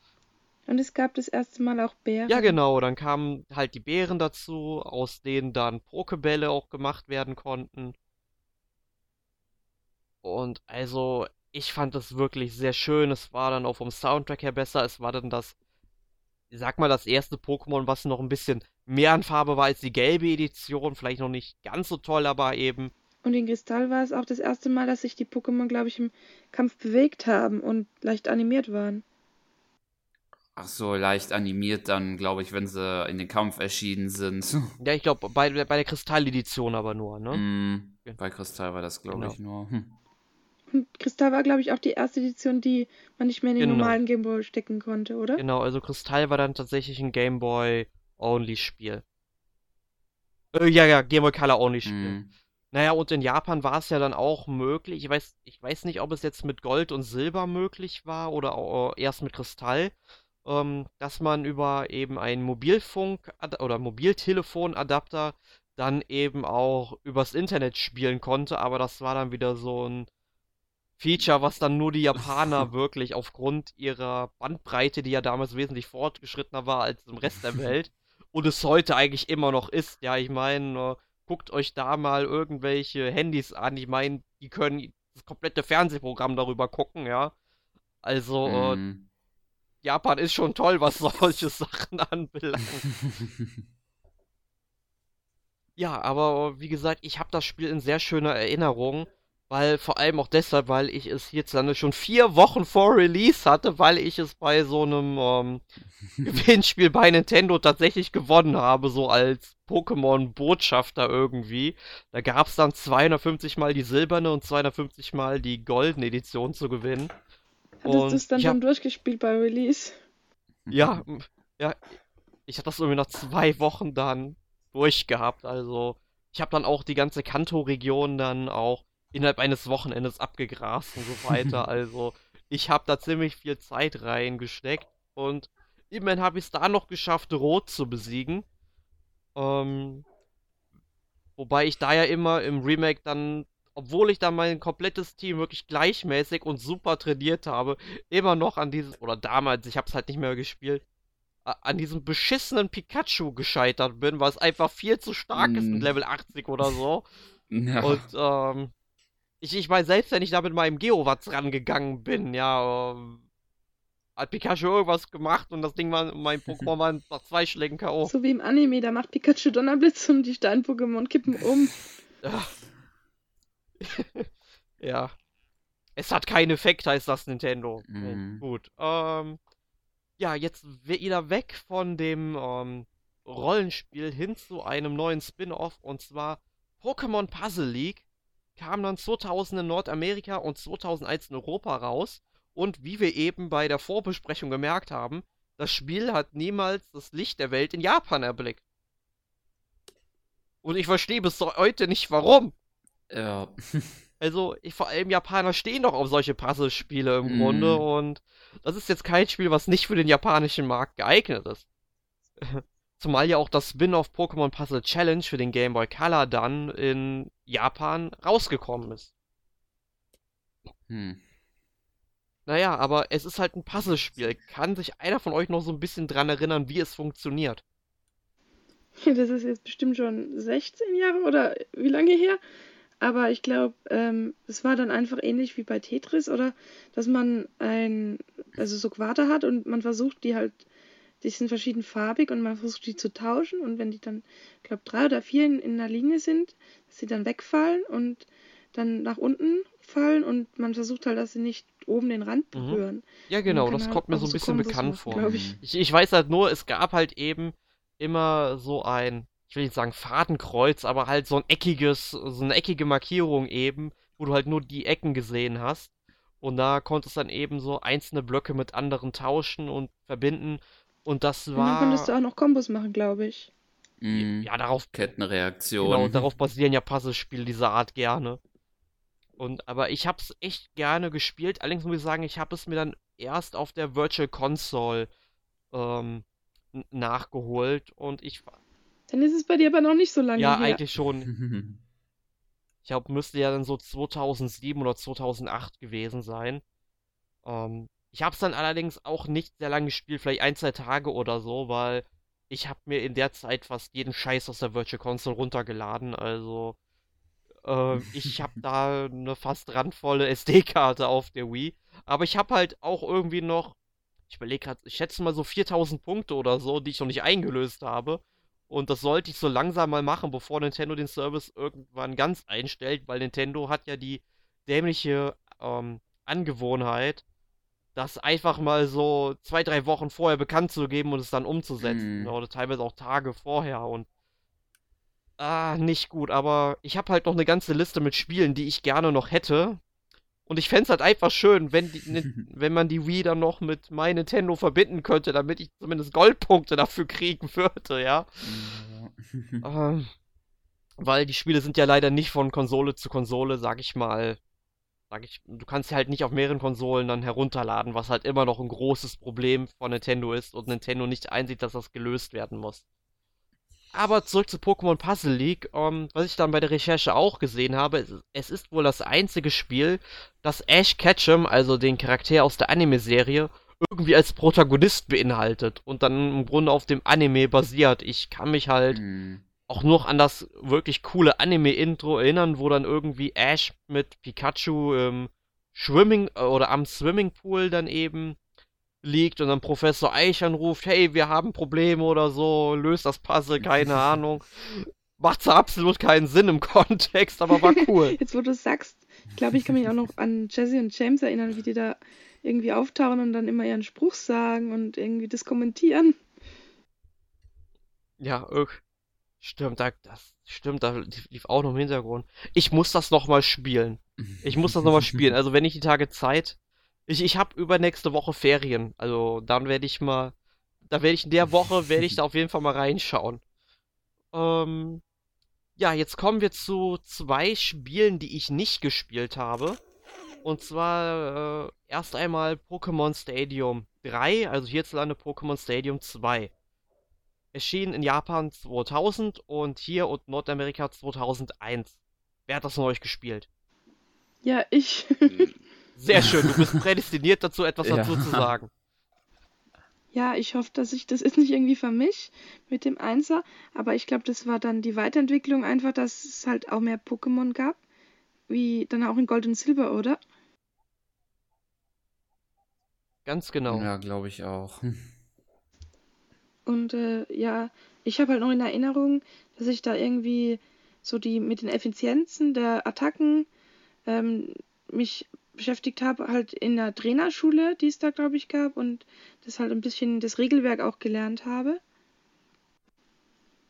Und es gab das erste Mal auch Bären. Ja, genau, dann kamen halt die Bären dazu, aus denen dann Pokebälle auch gemacht werden konnten. Und also, ich fand das wirklich sehr schön. Es war dann auch vom Soundtrack her besser. Es war dann das, ich sag mal, das erste Pokémon, was noch ein bisschen mehr an Farbe war als die gelbe Edition. Vielleicht noch nicht ganz so toll, aber eben. Und in Kristall war es auch das erste Mal, dass sich die Pokémon, glaube ich, im Kampf bewegt haben und leicht animiert waren. Ach so, leicht animiert dann, glaube ich, wenn sie in den Kampf erschienen sind. Ja, ich glaube, bei, bei der Kristall-Edition aber nur, ne? Mm, bei Kristall war das, glaube genau. ich, nur. Hm. Und Kristall war, glaube ich, auch die erste Edition, die man nicht mehr in den genau. normalen Gameboy stecken konnte, oder? Genau, also Kristall war dann tatsächlich ein Gameboy Only Spiel. Äh, ja, ja, Game Boy Color Only Spiel. Mm. Naja, und in Japan war es ja dann auch möglich. Ich weiß, ich weiß nicht, ob es jetzt mit Gold und Silber möglich war oder auch erst mit Kristall, ähm, dass man über eben einen Mobilfunk- oder Mobiltelefonadapter dann eben auch übers Internet spielen konnte, aber das war dann wieder so ein Feature, was dann nur die Japaner wirklich aufgrund ihrer Bandbreite, die ja damals wesentlich fortgeschrittener war als im Rest der Welt und es heute eigentlich immer noch ist. Ja, ich meine, äh, guckt euch da mal irgendwelche Handys an. Ich meine, die können das komplette Fernsehprogramm darüber gucken, ja. Also, äh, mhm. Japan ist schon toll, was solche Sachen anbelangt. ja, aber wie gesagt, ich habe das Spiel in sehr schöner Erinnerung. Weil, vor allem auch deshalb, weil ich es hierzulande schon vier Wochen vor Release hatte, weil ich es bei so einem ähm, Gewinnspiel bei Nintendo tatsächlich gewonnen habe, so als Pokémon-Botschafter irgendwie. Da gab es dann 250 mal die silberne und 250 mal die goldene Edition zu gewinnen. Hattest du es dann schon durchgespielt bei Release? Ja, ja. Ich hatte das irgendwie nach zwei Wochen dann durchgehabt. Also, ich habe dann auch die ganze Kanto-Region dann auch innerhalb eines Wochenendes abgegrast und so weiter. also ich habe da ziemlich viel Zeit reingesteckt und immerhin habe ich es da noch geschafft, Rot zu besiegen. Ähm, wobei ich da ja immer im Remake dann, obwohl ich da mein komplettes Team wirklich gleichmäßig und super trainiert habe, immer noch an diesem, oder damals, ich habe es halt nicht mehr gespielt, an diesem beschissenen Pikachu gescheitert bin, weil es einfach viel zu stark mm. ist mit Level 80 oder so. Ja. Und ähm, ich, ich meine, selbst wenn ich da mit meinem Geowatz rangegangen bin, ja, äh, hat Pikachu irgendwas gemacht und das Ding war, mein Pokémon war nach zwei Schlägen K.O. So wie im Anime, da macht Pikachu Donnerblitz und die Stein-Pokémon kippen um. Ja. ja. Es hat keinen Effekt, heißt das Nintendo. Mhm. Gut. Ähm, ja, jetzt wieder weg von dem ähm, Rollenspiel hin zu einem neuen Spin-off und zwar Pokémon Puzzle League kam dann 2000 in Nordamerika und 2001 in Europa raus. Und wie wir eben bei der Vorbesprechung gemerkt haben, das Spiel hat niemals das Licht der Welt in Japan erblickt. Und ich verstehe bis heute nicht warum. Ja. also, ich, vor allem Japaner stehen doch auf solche Puzzlespiele im mm. Grunde und das ist jetzt kein Spiel, was nicht für den japanischen Markt geeignet ist. Zumal ja auch das Spin-off Pokémon Puzzle Challenge für den Game Boy Color dann in Japan rausgekommen ist. Hm. Naja, aber es ist halt ein Puzzlespiel. Kann sich einer von euch noch so ein bisschen dran erinnern, wie es funktioniert? Das ist jetzt bestimmt schon 16 Jahre oder wie lange her? Aber ich glaube, ähm, es war dann einfach ähnlich wie bei Tetris, oder? Dass man ein, also so Quader hat und man versucht, die halt die sind verschiedenfarbig und man versucht die zu tauschen und wenn die dann, ich glaube, drei oder vier in, in einer Linie sind, dass sie dann wegfallen und dann nach unten fallen und man versucht halt, dass sie nicht oben den Rand mhm. berühren. Mhm. Ja, genau, das halt kommt mir so ein bisschen bekannt vor. Ich. ich. Ich, weiß halt nur, es gab halt eben immer so ein, ich will nicht sagen Fadenkreuz, aber halt so ein eckiges, so eine eckige Markierung eben, wo du halt nur die Ecken gesehen hast. Und da konntest du dann eben so einzelne Blöcke mit anderen tauschen und verbinden. Und das war. Und dann konntest du auch noch Kombos machen, glaube ich. Mhm. Ja, darauf. Kettenreaktion. Genau, darauf basieren ja Puzzlespiele dieser Art gerne. Und, aber ich hab's echt gerne gespielt. Allerdings muss ich sagen, ich habe es mir dann erst auf der Virtual Console ähm, nachgeholt und ich. Dann ist es bei dir aber noch nicht so lange Ja, her. eigentlich schon. ich glaube, müsste ja dann so 2007 oder 2008 gewesen sein. Ähm, ich habe es dann allerdings auch nicht sehr lange gespielt, vielleicht ein, zwei Tage oder so, weil ich habe mir in der Zeit fast jeden Scheiß aus der Virtual Console runtergeladen. Also äh, ich habe da eine fast randvolle SD-Karte auf der Wii. Aber ich habe halt auch irgendwie noch, ich überlege gerade, ich schätze mal so 4000 Punkte oder so, die ich noch nicht eingelöst habe. Und das sollte ich so langsam mal machen, bevor Nintendo den Service irgendwann ganz einstellt, weil Nintendo hat ja die dämliche ähm, Angewohnheit, das einfach mal so zwei, drei Wochen vorher bekannt zu geben und es dann umzusetzen. Mm. Oder teilweise auch Tage vorher und ah, nicht gut, aber ich habe halt noch eine ganze Liste mit Spielen, die ich gerne noch hätte. Und ich fände es halt einfach schön, wenn, die, ne, wenn man die Wii dann noch mit My Nintendo verbinden könnte, damit ich zumindest Goldpunkte dafür kriegen würde, ja. ähm, weil die Spiele sind ja leider nicht von Konsole zu Konsole, sag ich mal, sag ich, du kannst sie halt nicht auf mehreren Konsolen dann herunterladen, was halt immer noch ein großes Problem von Nintendo ist und Nintendo nicht einsieht, dass das gelöst werden muss. Aber zurück zu Pokémon Puzzle League, ähm, was ich dann bei der Recherche auch gesehen habe, es ist wohl das einzige Spiel, das Ash Ketchum, also den Charakter aus der Anime-Serie, irgendwie als Protagonist beinhaltet und dann im Grunde auf dem Anime basiert. Ich kann mich halt mhm auch noch an das wirklich coole Anime-Intro erinnern, wo dann irgendwie Ash mit Pikachu im Swimming äh, oder am Swimmingpool dann eben liegt und dann Professor Eich anruft, hey, wir haben Probleme oder so, löst das Puzzle, keine Ahnung. Macht absolut keinen Sinn im Kontext, aber war cool. Jetzt, wo du sagst, ich glaube, ich kann mich auch noch an Jesse und James erinnern, wie die da irgendwie auftauchen und dann immer ihren Spruch sagen und irgendwie das kommentieren. Ja, Stimmt, da, das stimmt, da lief auch noch im Hintergrund. Ich muss das nochmal spielen. Ich muss das nochmal spielen. Also wenn ich die Tage Zeit. Ich, ich habe übernächste Woche Ferien. Also dann werde ich mal. Da werde ich in der Woche, werde ich da auf jeden Fall mal reinschauen. Ähm, ja, jetzt kommen wir zu zwei Spielen, die ich nicht gespielt habe. Und zwar äh, erst einmal Pokémon Stadium 3, also hierzulande Pokémon Stadium 2 erschien in Japan 2000 und hier und Nordamerika 2001. Wer hat das von euch gespielt? Ja, ich. Sehr schön, du bist prädestiniert dazu, etwas ja. dazu zu sagen. Ja, ich hoffe, dass ich das ist nicht irgendwie vermisch mit dem Einser, aber ich glaube, das war dann die Weiterentwicklung einfach, dass es halt auch mehr Pokémon gab, wie dann auch in Gold und Silber, oder? Ganz genau. Ja, glaube ich auch. Und äh, ja, ich habe halt noch in Erinnerung, dass ich da irgendwie so die mit den Effizienzen der Attacken ähm, mich beschäftigt habe, halt in der Trainerschule, die es da, glaube ich, gab, und das halt ein bisschen das Regelwerk auch gelernt habe.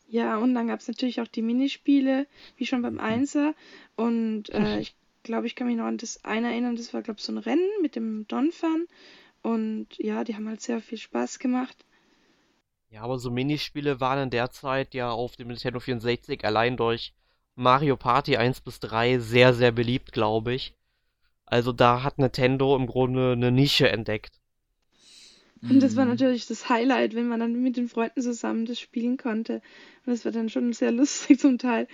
Ja, und dann gab es natürlich auch die Minispiele, wie schon beim Einser. Und äh, ich glaube, ich kann mich noch an das eine erinnern, das war, glaube ich, so ein Rennen mit dem Donphan. Und ja, die haben halt sehr viel Spaß gemacht. Ja, aber so Minispiele waren in der Zeit ja auf dem Nintendo 64 allein durch Mario Party 1 bis 3 sehr, sehr beliebt, glaube ich. Also da hat Nintendo im Grunde eine Nische entdeckt. Und das war mhm. natürlich das Highlight, wenn man dann mit den Freunden zusammen das spielen konnte. Und das war dann schon sehr lustig zum Teil.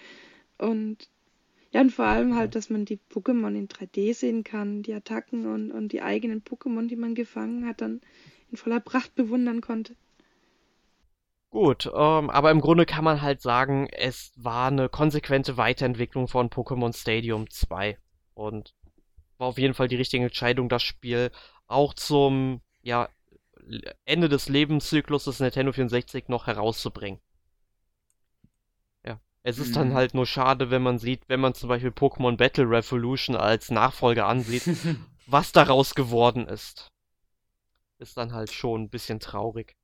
Und ja, und vor allem halt, dass man die Pokémon in 3D sehen kann, die Attacken und, und die eigenen Pokémon, die man gefangen hat, dann in voller Pracht bewundern konnte. Gut, ähm, aber im Grunde kann man halt sagen, es war eine konsequente Weiterentwicklung von Pokémon Stadium 2 und war auf jeden Fall die richtige Entscheidung, das Spiel auch zum ja, Ende des Lebenszyklus des Nintendo 64 noch herauszubringen. Ja, es ist mhm. dann halt nur schade, wenn man sieht, wenn man zum Beispiel Pokémon Battle Revolution als Nachfolger ansieht, was daraus geworden ist. Ist dann halt schon ein bisschen traurig.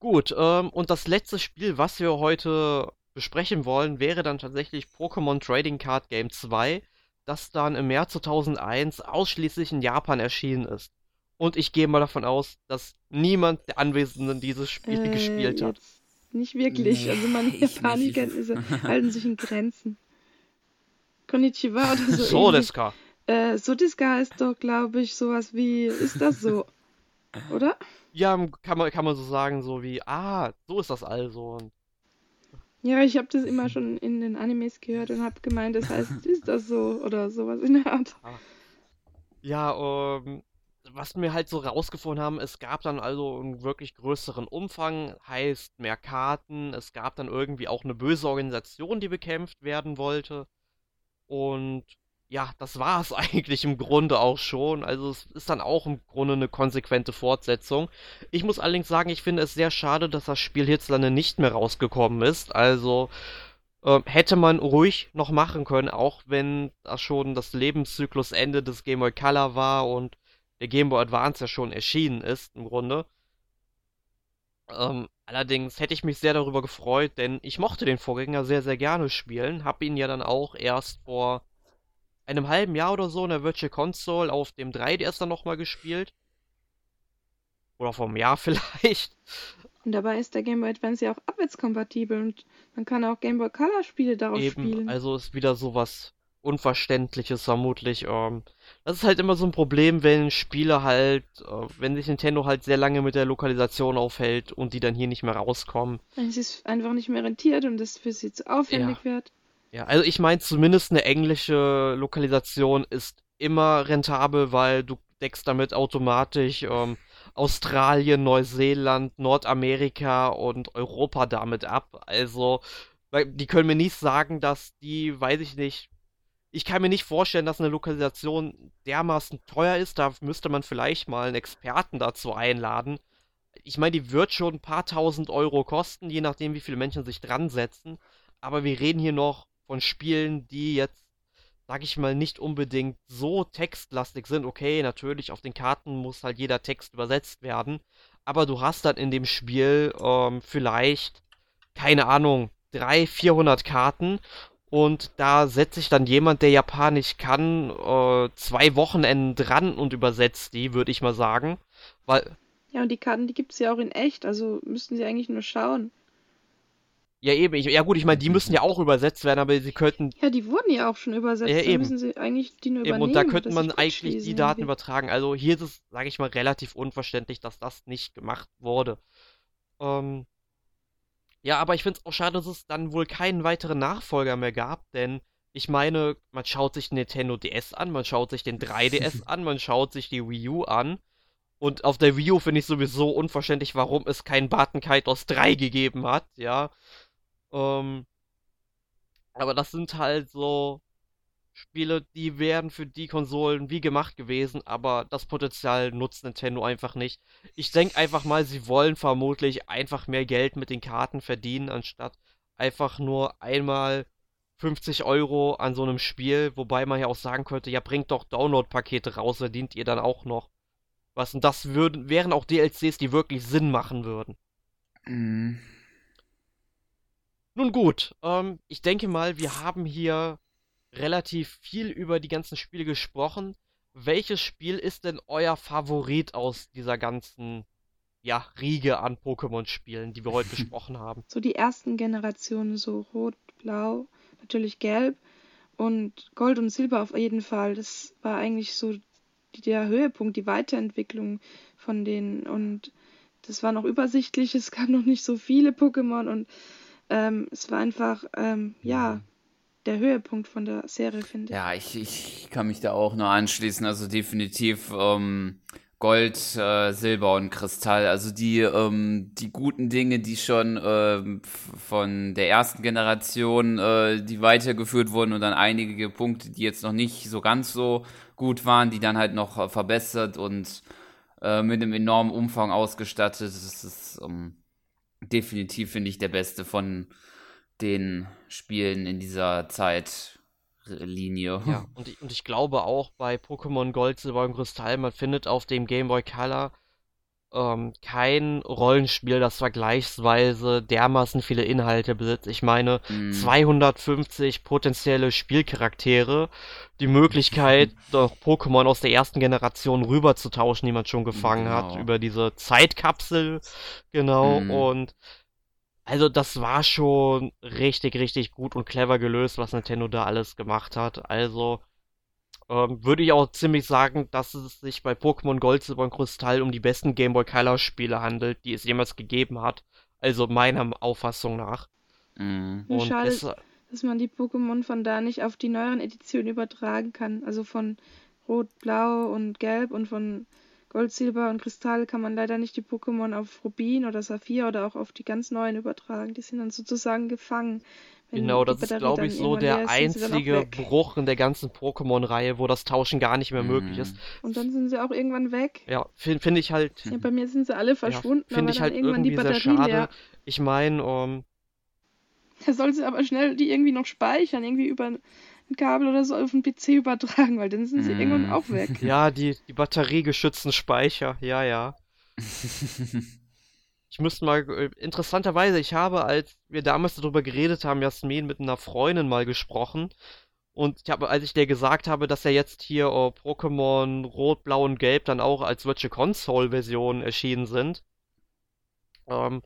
Gut, ähm, und das letzte Spiel, was wir heute besprechen wollen, wäre dann tatsächlich Pokémon Trading Card Game 2, das dann im März 2001 ausschließlich in Japan erschienen ist. Und ich gehe mal davon aus, dass niemand der Anwesenden dieses Spiel äh, gespielt hat. Nicht wirklich, nee, also meine Japanikenntnisse halten sich in Grenzen. Konnichiwa oder so. So, Deska. Äh, Sodeska ist doch, glaube ich, sowas wie, ist das so? Oder? Ja, kann man, kann man so sagen, so wie, ah, so ist das also. Ja, ich habe das immer schon in den Animes gehört und habe gemeint, das heißt, ist das so oder sowas in der Art. Ah. Ja, um, was wir halt so rausgefunden haben, es gab dann also einen wirklich größeren Umfang, heißt mehr Karten, es gab dann irgendwie auch eine böse Organisation, die bekämpft werden wollte. Und ja, das war es eigentlich im Grunde auch schon. Also es ist dann auch im Grunde eine konsequente Fortsetzung. Ich muss allerdings sagen, ich finde es sehr schade, dass das Spiel hierzulande nicht mehr rausgekommen ist. Also äh, hätte man ruhig noch machen können, auch wenn das schon das Lebenszyklusende des Game Boy Color war und der Game Boy Advance ja schon erschienen ist im Grunde. Ähm, allerdings hätte ich mich sehr darüber gefreut, denn ich mochte den Vorgänger sehr, sehr gerne spielen. Hab ihn ja dann auch erst vor einem halben Jahr oder so in der Virtual Console auf dem 3DS dann nochmal gespielt. Oder vor einem Jahr vielleicht. Und dabei ist der Game Boy Advance ja auch abwärtskompatibel und man kann auch Game Boy Color Spiele darauf Eben, spielen. also ist wieder sowas Unverständliches vermutlich. Ähm, das ist halt immer so ein Problem, wenn Spiele halt, äh, wenn sich Nintendo halt sehr lange mit der Lokalisation aufhält und die dann hier nicht mehr rauskommen. Es ist einfach nicht mehr rentiert und es für sie zu aufwendig wird. Ja, also ich meine, zumindest eine englische Lokalisation ist immer rentabel, weil du deckst damit automatisch ähm, Australien, Neuseeland, Nordamerika und Europa damit ab. Also, die können mir nicht sagen, dass die, weiß ich nicht, ich kann mir nicht vorstellen, dass eine Lokalisation dermaßen teuer ist. Da müsste man vielleicht mal einen Experten dazu einladen. Ich meine, die wird schon ein paar tausend Euro kosten, je nachdem, wie viele Menschen sich dran setzen. Aber wir reden hier noch von Spielen, die jetzt, sag ich mal, nicht unbedingt so textlastig sind. Okay, natürlich, auf den Karten muss halt jeder Text übersetzt werden. Aber du hast dann in dem Spiel ähm, vielleicht, keine Ahnung, 300, 400 Karten und da setzt sich dann jemand, der Japanisch kann, äh, zwei Wochenenden dran und übersetzt die, würde ich mal sagen. Weil. Ja, und die Karten, die gibt es ja auch in echt, also müssten sie eigentlich nur schauen. Ja, eben. Ich, ja, gut, ich meine, die müssen ja auch übersetzt werden, aber sie könnten. Ja, die wurden ja auch schon übersetzt. Ja, eben. müssen sie eigentlich die nur eben, übernehmen. Und da könnte man eigentlich die Daten irgendwie. übertragen. Also hier ist es, sage ich mal, relativ unverständlich, dass das nicht gemacht wurde. Ähm, ja, aber ich finde es auch schade, dass es dann wohl keinen weiteren Nachfolger mehr gab, denn ich meine, man schaut sich den Nintendo DS an, man schaut sich den 3DS an, man schaut sich die Wii U an. Und auf der Wii U finde ich sowieso unverständlich, warum es keinen Barton Kaitos 3 gegeben hat, ja. Ähm, aber das sind halt so Spiele, die wären für die Konsolen wie gemacht gewesen, aber das Potenzial nutzt Nintendo einfach nicht. Ich denke einfach mal, sie wollen vermutlich einfach mehr Geld mit den Karten verdienen, anstatt einfach nur einmal 50 Euro an so einem Spiel, wobei man ja auch sagen könnte, ja, bringt doch Download-Pakete raus, verdient ihr dann auch noch. Was, und das würden, wären auch DLCs, die wirklich Sinn machen würden. Mhm. Nun gut, ähm, ich denke mal, wir haben hier relativ viel über die ganzen Spiele gesprochen. Welches Spiel ist denn euer Favorit aus dieser ganzen ja, Riege an Pokémon-Spielen, die wir heute besprochen haben? So die ersten Generationen, so Rot, Blau, natürlich Gelb und Gold und Silber auf jeden Fall. Das war eigentlich so der Höhepunkt, die Weiterentwicklung von denen und das war noch übersichtlich, es gab noch nicht so viele Pokémon und ähm, es war einfach, ähm, ja, der Höhepunkt von der Serie, finde ich. Ja, ich, ich kann mich da auch nur anschließen. Also definitiv ähm, Gold, äh, Silber und Kristall. Also die, ähm, die guten Dinge, die schon ähm, von der ersten Generation, äh, die weitergeführt wurden und dann einige Punkte, die jetzt noch nicht so ganz so gut waren, die dann halt noch äh, verbessert und äh, mit einem enormen Umfang ausgestattet. Das ist ähm, definitiv, finde ich, der beste von den Spielen in dieser Zeitlinie. Ja, und ich, und ich glaube auch bei Pokémon Gold, Silber und Kristall, man findet auf dem Game Boy Color ähm, kein Rollenspiel, das vergleichsweise dermaßen viele Inhalte besitzt. Ich meine, mm. 250 potenzielle Spielcharaktere, die Möglichkeit, doch Pokémon aus der ersten Generation rüberzutauschen, die man schon gefangen genau. hat, über diese Zeitkapsel, genau, mm. und also das war schon richtig, richtig gut und clever gelöst, was Nintendo da alles gemacht hat. Also ähm, würde ich auch ziemlich sagen, dass es sich bei Pokémon Gold, Silber und Kristall um die besten Game Boy Color Spiele handelt, die es jemals gegeben hat. Also meiner Auffassung nach. Mhm. Und schade, es, dass man die Pokémon von da nicht auf die neueren Editionen übertragen kann. Also von Rot, Blau und Gelb und von Gold, Silber und Kristall kann man leider nicht die Pokémon auf Rubin oder Saphir oder auch auf die ganz neuen übertragen. Die sind dann sozusagen gefangen. Genau, das ist, glaube ich, so der einzige Bruch in der ganzen Pokémon-Reihe, wo das Tauschen gar nicht mehr mhm. möglich ist. Und dann sind sie auch irgendwann weg. Ja, finde find ich halt. Ja, bei mir sind sie alle verschwunden. Ja, finde ich halt irgendwie sehr schade. Leer. Ich meine, um, ähm, da soll sie aber schnell die irgendwie noch speichern, irgendwie über ein Kabel oder so auf den PC übertragen, weil dann sind sie mm. irgendwann auch weg. Ja, die, die batteriegeschützten Speicher, ja, ja. ich müsste mal, äh, interessanterweise, ich habe, als wir damals darüber geredet haben, Jasmin mit einer Freundin mal gesprochen. Und ich habe, als ich der gesagt habe, dass ja jetzt hier oh, Pokémon Rot, Blau und Gelb dann auch als Virtual Console Version erschienen sind, Ähm,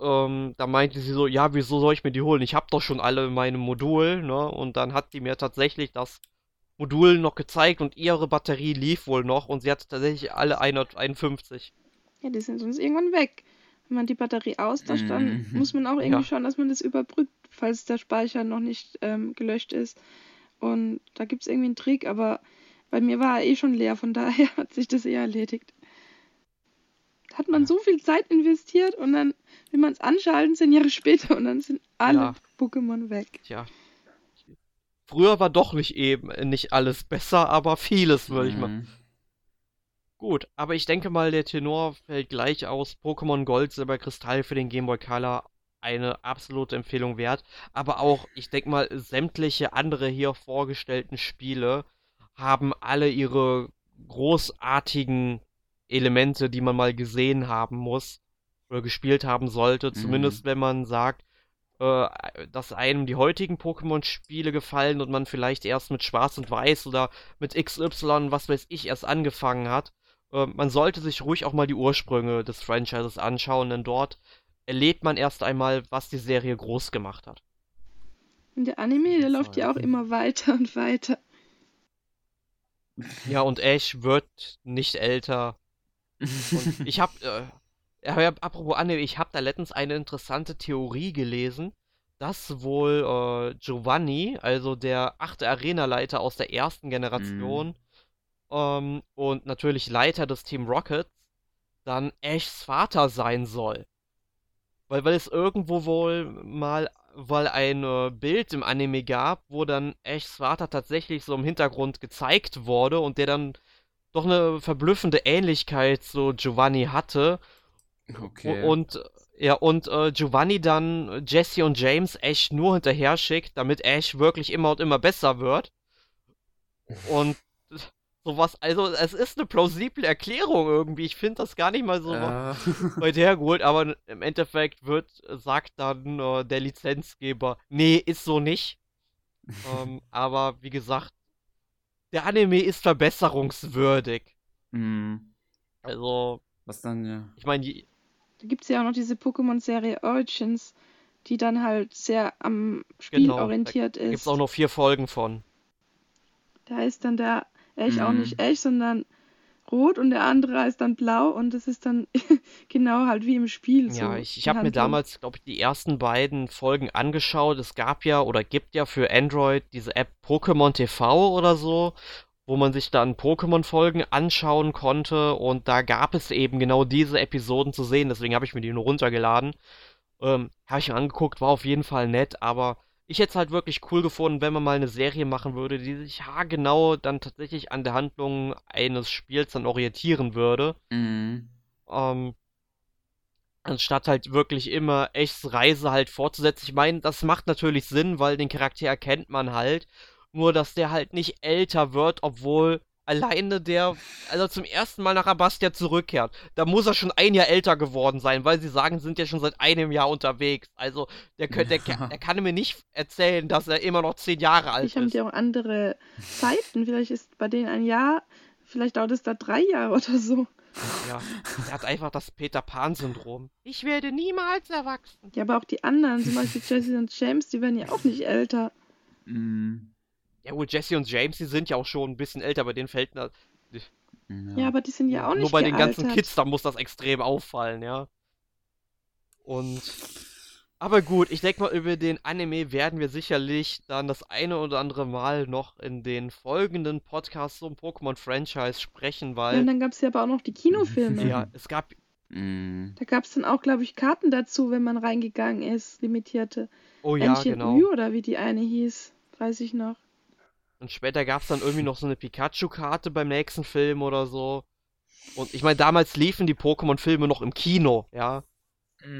ähm, da meinte sie so, ja, wieso soll ich mir die holen? Ich habe doch schon alle in meinem Modul, ne? Und dann hat die mir tatsächlich das Modul noch gezeigt und ihre Batterie lief wohl noch und sie hat tatsächlich alle 151. Ja, die sind sonst irgendwann weg. Wenn man die Batterie austauscht, dann Mhm. muss man auch irgendwie Ja. schauen, dass man das überbrückt, falls der Speicher noch nicht ähm, gelöscht ist. Und da gibt es irgendwie einen Trick, aber bei mir war er eh schon leer, von daher hat sich das eh erledigt. Da hat man Ja. so viel Zeit investiert und dann will man es anschalten, zehn Jahre später und dann sind alle Ja. Pokémon weg. Tja. Früher war doch nicht eben nicht alles besser, aber vieles, würde ich mal. Gut, aber ich denke mal, der Tenor fällt gleich aus. Pokémon Gold, Silber, Kristall für den Game Boy Color eine absolute Empfehlung wert. Aber auch, ich denke mal, sämtliche andere hier vorgestellten Spiele haben alle ihre großartigen Elemente, die man mal gesehen haben muss oder gespielt haben sollte. Mhm. Zumindest wenn man sagt, äh, dass einem die heutigen Pokémon-Spiele gefallen und man vielleicht erst mit Schwarz und Weiß oder mit XY, was weiß ich, erst angefangen hat. Äh, man sollte sich ruhig auch mal die Ursprünge des Franchises anschauen, denn dort erlebt man erst einmal, was die Serie groß gemacht hat. Und der Anime, der läuft ja auch immer weiter und weiter. Ja, und Ash wird nicht älter. Und ich hab, äh, ja, apropos Anime, ich hab da letztens eine interessante Theorie gelesen, dass wohl äh, Giovanni, also der achte Arenaleiter aus der ersten Generation, ähm, und natürlich Leiter des Team Rockets, dann Ashs Vater sein soll. Weil, weil es irgendwo wohl mal, weil ein äh, Bild im Anime gab, wo dann Ashs Vater tatsächlich so im Hintergrund gezeigt wurde und der dann doch eine verblüffende Ähnlichkeit zu Giovanni hatte. Okay. Und ja, und äh, Giovanni dann Jesse und James Ash nur hinterher schickt, damit Ash wirklich immer und immer besser wird. Und sowas, also es ist eine plausible Erklärung irgendwie. Ich finde das gar nicht mal so Ja. weit hergeholt, aber im Endeffekt wird, sagt dann äh, der Lizenzgeber, nee, ist so nicht. ähm, aber wie gesagt, der Anime ist verbesserungswürdig. Mhm. Also, Was dann, ja. ich meine, Da gibt es ja auch noch diese Pokémon-Serie Origins, die dann halt sehr am Spiel Genau, da orientiert gibt ist. es auch noch vier Folgen von. Da ist dann der Auch Mhm. nicht Ash, sondern rot und der andere ist dann blau und das ist dann genau halt wie im Spiel so. Ja, ich, ich habe mir damals, glaube ich, die ersten beiden Folgen angeschaut. Es gab ja oder gibt ja für Android diese App Pokémon TV oder so, wo man sich dann Pokémon-Folgen anschauen konnte und da gab es eben genau diese Episoden zu sehen. Deswegen habe ich mir die nur runtergeladen. Ähm, habe ich mir angeguckt, war auf jeden Fall nett, aber ich hätte es halt wirklich cool gefunden, wenn man mal eine Serie machen würde, die sich haargenau dann tatsächlich an der Handlung eines Spiels dann orientieren würde. Mhm. Ähm, anstatt halt wirklich immer Echs Reise halt fortzusetzen. Ich meine, das macht natürlich Sinn, weil den Charakter kennt man halt. Nur, dass der halt nicht älter wird, obwohl alleine der, also zum ersten Mal nach Abastia zurückkehrt. Da muss er schon ein Jahr älter geworden sein, weil sie sagen, sind ja schon seit einem Jahr unterwegs. Also, der, könnt, der, der kann mir nicht erzählen, dass er immer noch zehn Jahre alt Vielleicht haben ist. die auch andere Zeiten. Vielleicht ist bei denen ein Jahr, vielleicht dauert es da drei Jahre oder so. Ja, der hat einfach das Peter Pan-Syndrom. Ich werde niemals erwachsen. Ja, aber auch die anderen, zum Beispiel Jesse und James, die werden ja auch nicht älter. Mhm. Ja, wohl Jesse und James, die sind ja auch schon ein bisschen älter, bei denen fällt na, Ja, aber die sind ja auch nicht nur bei den ganzen gealtert. Kids, da muss das extrem auffallen, ja. Und aber gut, ich denke mal, über den Anime werden wir sicherlich dann das eine oder andere Mal noch in den folgenden Podcasts zum Pokémon-Franchise sprechen, Ja, und weil dann gab es ja aber auch noch die Kinofilme. ja, es gab Mhm. Da gab es dann auch, glaube ich, Karten dazu, wenn man reingegangen ist, limitierte. oh ja, Ancient genau. Ü oder wie die eine hieß, weiß ich noch. Und später gab es dann irgendwie noch so eine Pikachu-Karte beim nächsten Film oder so. Und ich meine, damals liefen die Pokémon-Filme noch im Kino, ja.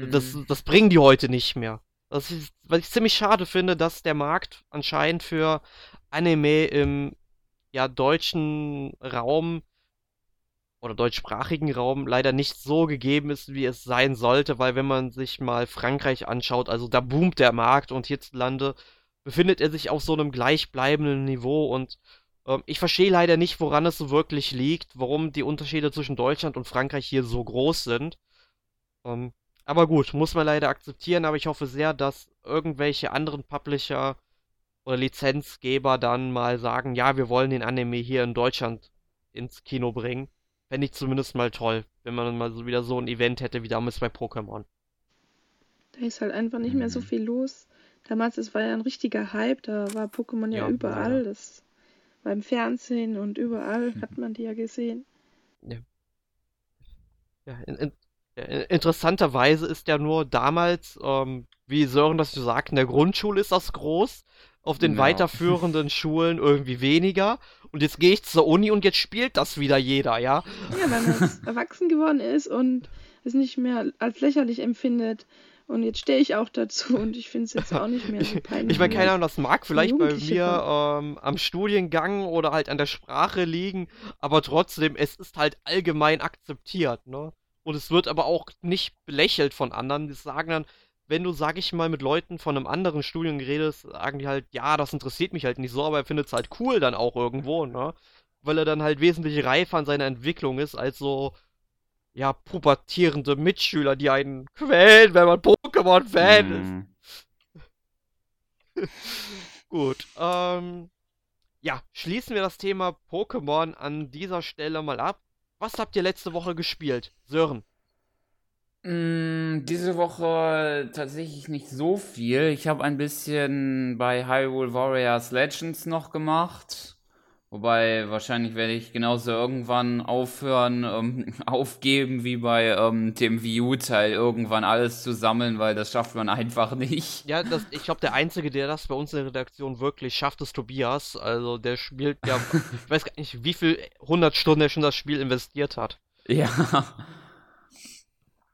Das, Mhm. das bringen die heute nicht mehr. Das ist, was ich ziemlich schade finde, dass der Markt anscheinend für Anime im ja, deutschen Raum oder deutschsprachigen Raum leider nicht so gegeben ist, wie es sein sollte, weil wenn man sich mal Frankreich anschaut, also da boomt der Markt und hierzulande befindet er sich auf so einem gleichbleibenden Niveau und ähm, ich verstehe leider nicht, woran es so wirklich liegt, warum die Unterschiede zwischen Deutschland und Frankreich hier so groß sind. Ähm, Aber gut, muss man leider akzeptieren, aber ich hoffe sehr, dass irgendwelche anderen Publisher oder Lizenzgeber dann mal sagen, ja, wir wollen den Anime hier in Deutschland ins Kino bringen. Fände ich zumindest mal toll, wenn man mal so wieder so ein Event hätte wie damals bei Pokémon. Da ist halt einfach nicht mehr so Mhm. viel los. Damals, es war ja ein richtiger Hype, da war Pokémon ja, Ja, überall. leider. Das war im Fernsehen und überall Mhm. hat man die ja gesehen. Ja, in, in, ja, in- interessanterweise ist ja nur damals, ähm, wie Sören das so sagt, in der Grundschule ist das groß, auf den Ja. weiterführenden Schulen irgendwie weniger. Und jetzt gehe ich zur Uni und jetzt spielt das wieder jeder, ja? Ja, weil man erwachsen geworden ist und es nicht mehr als lächerlich empfindet. Und jetzt stehe ich auch dazu und ich finde es jetzt auch nicht mehr so peinlich. Ich meine, keine Ahnung, das mag vielleicht bei mir ähm, am Studiengang oder halt an der Sprache liegen, aber trotzdem, es ist halt allgemein akzeptiert, ne? Und es wird aber auch nicht belächelt von anderen. Die sagen dann, wenn du, sag ich mal, mit Leuten von einem anderen Studium redest, sagen die halt, ja, das interessiert mich halt nicht so, aber er findet es halt cool dann auch irgendwo, ne? Weil er dann halt wesentlich reifer an seiner Entwicklung ist, als so, ja, pubertierende Mitschüler, die einen quälen, wenn man Pokémon-Fan ist. Mhm. Gut, ähm, ja, schließen wir das Thema Pokémon an dieser Stelle mal ab. Was habt ihr letzte Woche gespielt? Sören. Mm, Diese Woche tatsächlich nicht so viel. Ich habe ein bisschen bei Hyrule Warriors Legends noch gemacht. Wobei wahrscheinlich werde ich genauso irgendwann aufhören, ähm, aufgeben wie bei ähm, dem Wii U-Teil, irgendwann alles zu sammeln, weil das schafft man einfach nicht. Ja, das, ich glaube, der Einzige, der das bei uns in der Redaktion wirklich schafft, ist Tobias. Also, der spielt ja, ich weiß gar nicht, wie viel 100 Stunden er schon das Spiel investiert hat. Ja.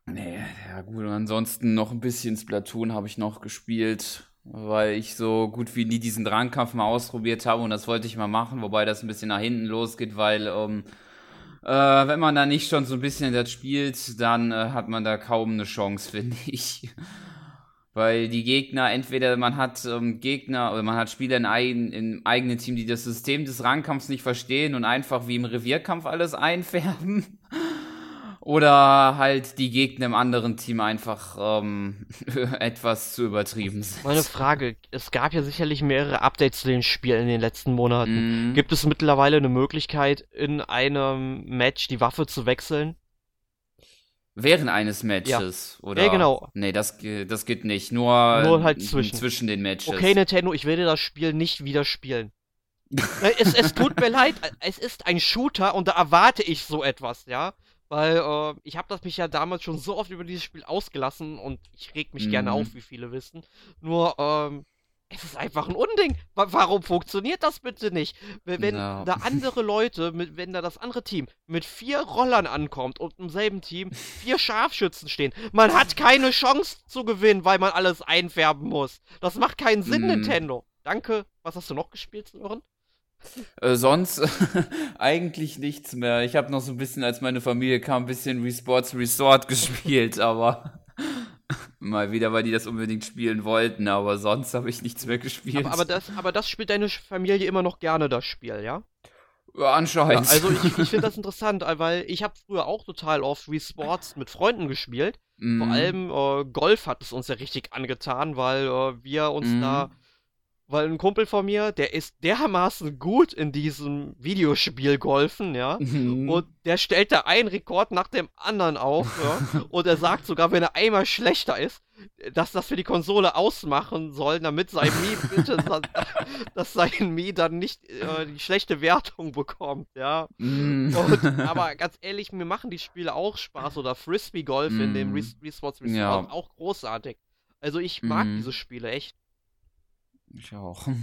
Nee, ja gut, und ansonsten noch ein bisschen Splatoon habe ich noch gespielt, weil ich so gut wie nie diesen Drangkampf mal ausprobiert habe und das wollte ich mal machen, wobei das ein bisschen nach hinten losgeht, weil ähm, äh, wenn man da nicht schon so ein bisschen das spielt, dann äh, hat man da kaum eine Chance, finde ich. Weil die Gegner, entweder man hat ähm, Gegner oder man hat Spieler in eigen, im eigenen Team, die das System des Rangkampfs nicht verstehen und einfach wie im Revierkampf alles einfärben. Oder halt die Gegner im anderen Team einfach ähm, etwas zu übertrieben sind. Meine Frage, es gab ja sicherlich mehrere Updates zu den Spielen in den letzten Monaten. Mhm. Gibt es mittlerweile eine Möglichkeit, in einem Match die Waffe zu wechseln? Während eines Matches, oder? Ja, genau. Nee, das, das geht nicht. Nur, Nur halt zwischen. zwischen den Matches. Okay, Nintendo, ich werde das Spiel nicht wieder spielen. Äh, es, es tut mir leid, es ist ein Shooter und da erwarte ich so etwas, ja? Weil äh, ich habe das mich ja damals schon so oft über dieses Spiel ausgelassen und ich reg mich gerne Mhm. auf, wie viele wissen. Nur, ähm, es ist einfach ein Unding. Wa warum funktioniert das bitte nicht? Wenn, Ja. da andere Leute, mit, wenn da das andere Team mit vier Rollern ankommt und im selben Team vier Scharfschützen stehen, man hat keine Chance zu gewinnen, weil man alles einfärben muss. Das macht keinen Sinn, Mhm. Nintendo. Danke. Was hast du noch gespielt, Sören? Äh, sonst eigentlich nichts mehr. Ich habe noch so ein bisschen, als meine Familie kam, ein bisschen Wii Sports Resort gespielt, aber mal wieder, weil die das unbedingt spielen wollten, aber sonst habe ich nichts mehr gespielt. Aber, aber, das, aber das spielt deine Familie immer noch gerne, das Spiel, ja? ja, Ja, anscheinend. also ich, ich finde das interessant, äh, weil ich habe früher auch total oft Wii Sports mit Freunden gespielt. Vor Mhm. allem äh, Golf hat es uns ja richtig angetan, weil äh, wir uns Mhm. da, weil ein Kumpel von mir, der ist dermaßen gut in diesem Videospiel Golfen, ja. Mhm. Und der stellt da einen Rekord nach dem anderen auf, ja. Und er sagt sogar, wenn er einmal schlechter ist, dass das für die Konsole ausmachen soll, damit sein Mii bitte, dass sein Mii dann nicht äh, die schlechte Wertung bekommt, ja. Mhm. Und, aber ganz ehrlich, mir machen die Spiele auch Spaß oder Frisbee Golf in dem Mm. Wii Wii Sports Resort Ja. auch großartig. Also ich mag Mm. diese Spiele echt. Ich auch.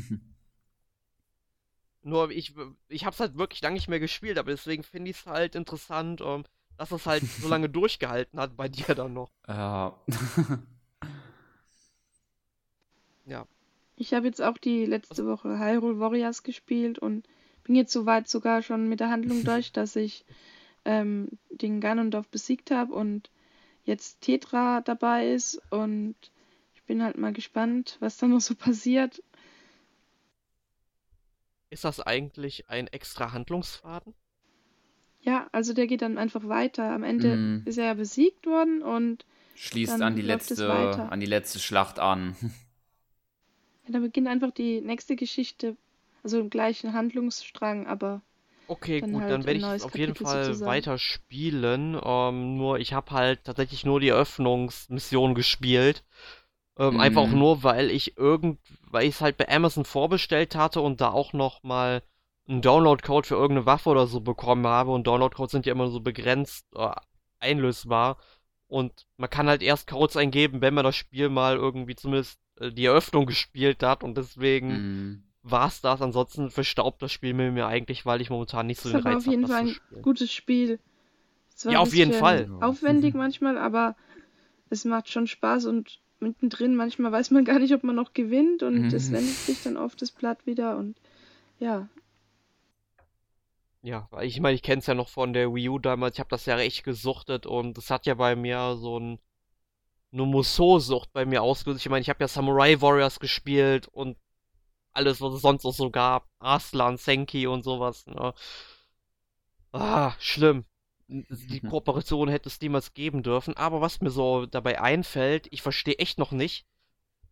Nur ich, ich hab's halt wirklich lange nicht mehr gespielt, aber deswegen finde ich es halt interessant, ähm, dass es halt so lange durchgehalten hat bei dir dann noch. Ja. Ich habe jetzt auch die letzte Woche Hyrule Warriors gespielt und bin jetzt soweit sogar schon mit der Handlung durch, dass ich ähm, den Ganondorf besiegt habe und jetzt Tetra dabei ist und bin halt mal gespannt, was da noch so passiert. Ist das eigentlich ein extra Handlungsfaden? Ja, also der geht dann einfach weiter. Am Ende Mhm. ist er ja besiegt worden und Schließt an die, letzte, an die letzte Schlacht an. Ja, da beginnt einfach die nächste Geschichte, also im gleichen Handlungsstrang, aber Okay, dann gut, halt dann werde ich es auf jeden Fall sozusagen. weiter spielen. Ähm, nur ich habe halt tatsächlich nur die Eröffnungsmission gespielt. Ähm, mhm. Einfach nur, weil ich irgend, weil ich es halt bei Amazon vorbestellt hatte und da auch noch mal einen Download-Code für irgendeine Waffe oder so bekommen habe. Und Download-Codes sind ja immer so begrenzt äh, einlösbar. Und man kann halt erst Codes eingeben, wenn man das Spiel mal irgendwie zumindest äh, die Eröffnung gespielt hat. Und deswegen mhm war's das. Ansonsten verstaubt das Spiel mir eigentlich, weil ich momentan nicht so den Reiz habe. auf jeden Fall ein gutes Spiel. Ja, auf jeden Fall. Aufwendig manchmal, aber es macht schon Spaß und mittendrin manchmal weiß man gar nicht, ob man noch gewinnt und mhm. es wendet sich dann auf das Blatt wieder und ja. Ja, ich meine, ich kenne es ja noch von der Wii U damals. Ich habe das ja echt gesuchtet und es hat ja bei mir so ein eine Musou-Sucht bei mir ausgelöst. Ich meine, ich habe ja Samurai Warriors gespielt und alles, was es sonst noch so gab. Aslan, Senki und sowas. Ne? Ah, schlimm. Die Kooperation hätte es niemals geben dürfen. Aber was mir so dabei einfällt, ich verstehe echt noch nicht,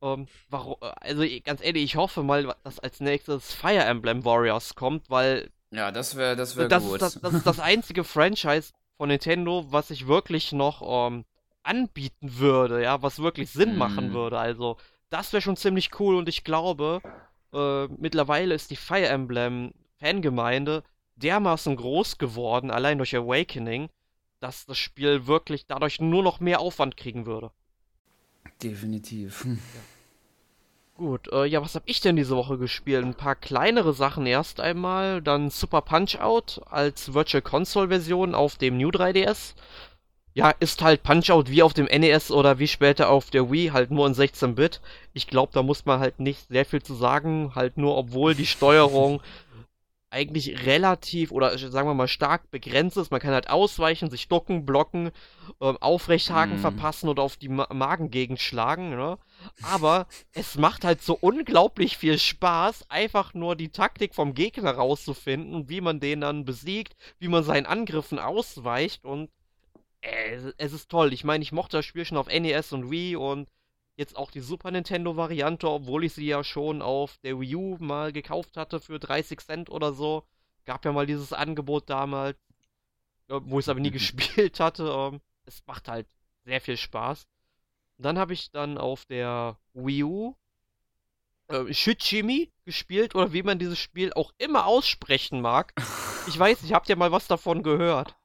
ähm, warum, also ganz ehrlich, ich hoffe mal, dass als nächstes Fire Emblem Warriors kommt, weil. Ja, das wäre das wär das gut. Ist das, das ist das einzige Franchise von Nintendo, was ich wirklich noch ähm, anbieten würde, ja, was wirklich Sinn mm. machen würde. Also, das wäre schon ziemlich cool und ich glaube, äh, mittlerweile ist die Fire Emblem Fangemeinde dermaßen groß geworden, allein durch Awakening, dass das Spiel wirklich dadurch nur noch mehr Aufwand kriegen würde. Definitiv. Hm. Ja. Gut, äh, ja, was habe ich denn diese Woche gespielt? Ein paar kleinere Sachen erst einmal, dann Super Punch Out als Virtual Console Version auf dem New 3DS ja, ist halt Punch-Out wie auf dem NES oder wie später auf der Wii, halt nur in 16-Bit. Ich glaube, da muss man halt nicht sehr viel zu sagen, halt nur, obwohl die Steuerung eigentlich relativ oder sagen wir mal stark begrenzt ist. Man kann halt ausweichen, sich ducken, blocken, ähm, Aufrechthaken mm. verpassen oder auf die Ma Magengegend schlagen. Ne? Aber es macht halt so unglaublich viel Spaß, einfach nur die Taktik vom Gegner rauszufinden, wie man den dann besiegt, wie man seinen Angriffen ausweicht und äh, es ist toll. Ich meine, ich mochte das Spiel schon auf NES und Wii und jetzt auch die Super Nintendo-Variante, obwohl ich sie ja schon auf der Wii U mal gekauft hatte für 30 Cent oder so. Gab ja mal dieses Angebot damals, wo ich es aber nie gespielt hatte. Ähm, es macht halt sehr viel Spaß. dann habe ich dann auf der Wii U äh, Shichimi gespielt oder wie man dieses Spiel auch immer aussprechen mag. Ich weiß, ich habt ja mal was davon gehört.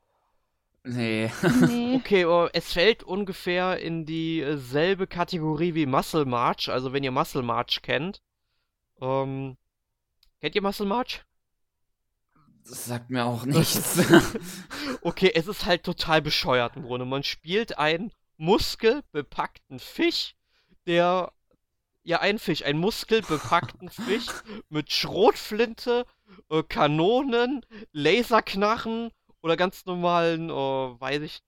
Nee. nee. Okay, oh, es fällt ungefähr in dieselbe Kategorie wie Muscle March. Also wenn ihr Muscle March kennt. Ähm, kennt ihr Muscle March? Das sagt mir auch nichts. okay, es ist halt total bescheuert im Grunde. Man spielt einen muskelbepackten Fisch, der ja, ein Fisch, ein muskelbepackten Fisch mit Schrotflinte, äh, Kanonen, Laserknarren oder ganz normalen, oh, weiß ich,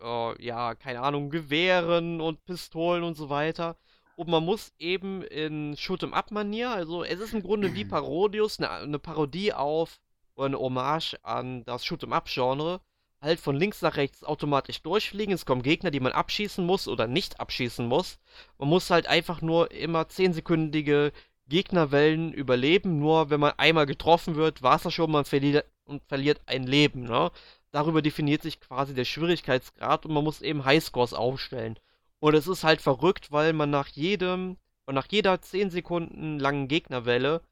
oh, ja, keine Ahnung, Gewehren und Pistolen und so weiter. Und man muss eben in Shoot'em-up-Manier, also es ist im Grunde wie Parodius, eine, eine Parodie auf oder eine Hommage an das Shoot'em-up-Genre, halt von links nach rechts automatisch durchfliegen. Es kommen Gegner, die man abschießen muss oder nicht abschießen muss. Man muss halt einfach nur immer 10-sekündige Gegnerwellen überleben. Nur wenn man einmal getroffen wird, war es das schon, man verliert, und verliert ein Leben. Ne? Darüber definiert sich quasi der Schwierigkeitsgrad und man muss eben Highscores aufstellen. Und es ist halt verrückt, weil man nach jedem, nach jeder 10 Sekunden langen Gegnerwelle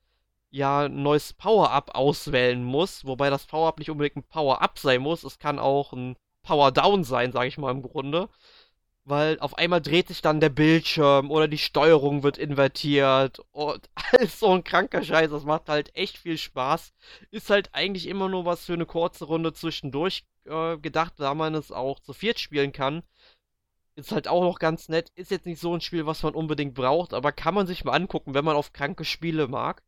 ja ein neues Power-Up auswählen muss, wobei das Power-Up nicht unbedingt ein Power-Up sein muss, es kann auch ein Power-Down sein, sage ich mal im Grunde weil auf einmal dreht sich dann der Bildschirm oder die Steuerung wird invertiert und alles so ein kranker Scheiß. Das macht halt echt viel Spaß. Ist halt eigentlich immer nur was für eine kurze Runde zwischendurch äh, gedacht, da man es auch zu viert spielen kann. Ist halt auch noch ganz nett. Ist jetzt nicht so ein Spiel, was man unbedingt braucht, aber kann man sich mal angucken, wenn man auf kranke Spiele mag.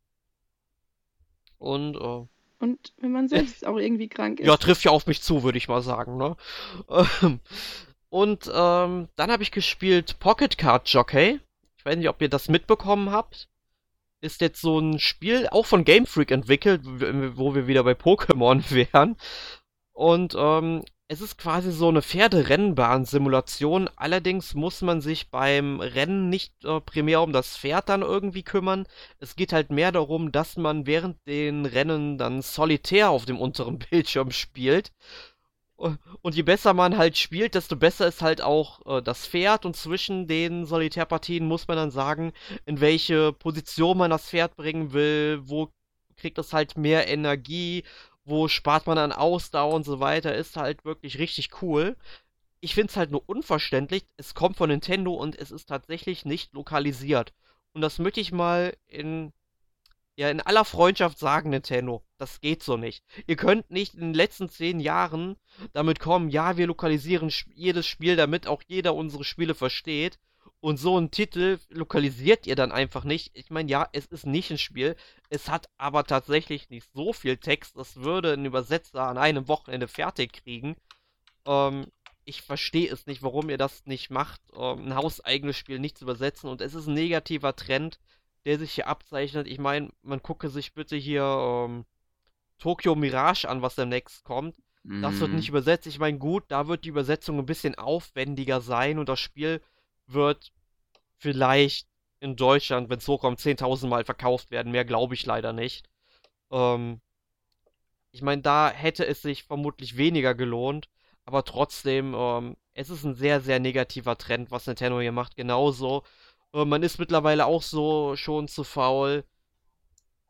Und, äh, und wenn man selbst auch irgendwie krank ist. Ja, trifft ja auf mich zu, würde ich mal sagen, ne? Ähm, und ähm, dann habe ich gespielt Pocket Card Jockey. Ich weiß nicht, ob ihr das mitbekommen habt. Ist jetzt so ein Spiel, auch von Game Freak entwickelt, wo wir wieder bei Pokémon wären. Und ähm, es ist quasi so eine Pferderennbahn-Simulation. Allerdings muss man sich beim Rennen nicht äh, primär um das Pferd dann irgendwie kümmern. Es geht halt mehr darum, dass man während den Rennen dann solitär auf dem unteren Bildschirm spielt. Und je besser man halt spielt, desto besser ist halt auch äh, das Pferd. Und zwischen den Solitärpartien muss man dann sagen, in welche Position man das Pferd bringen will, wo kriegt es halt mehr Energie, wo spart man an Ausdauer und so weiter, ist halt wirklich richtig cool. Ich finde es halt nur unverständlich, es kommt von Nintendo und es ist tatsächlich nicht lokalisiert. Und das möchte ich mal in, ja, in aller Freundschaft sagen, Nintendo. Das geht so nicht. Ihr könnt nicht in den letzten zehn Jahren damit kommen, ja, wir lokalisieren jedes Spiel, damit auch jeder unsere Spiele versteht. Und so einen Titel lokalisiert ihr dann einfach nicht. Ich meine, ja, es ist nicht ein Spiel. Es hat aber tatsächlich nicht so viel Text. Das würde ein Übersetzer an einem Wochenende fertig kriegen. Ähm, ich verstehe es nicht, warum ihr das nicht macht, ähm, ein hauseigenes Spiel nicht zu übersetzen. Und es ist ein negativer Trend, der sich hier abzeichnet. Ich meine, man gucke sich bitte hier ähm, Tokyo Mirage an, was demnächst kommt. Das wird nicht mhm. übersetzt. Ich meine, gut, da wird die Übersetzung ein bisschen aufwendiger sein und das Spiel wird vielleicht in Deutschland, wenn es hochkommt, 10.000 Mal verkauft werden. Mehr glaube ich leider nicht. Ähm, ich meine, da hätte es sich vermutlich weniger gelohnt, aber trotzdem, ähm, es ist ein sehr, sehr negativer Trend, was Nintendo hier macht. Genauso. Man ist mittlerweile auch so schon zu faul,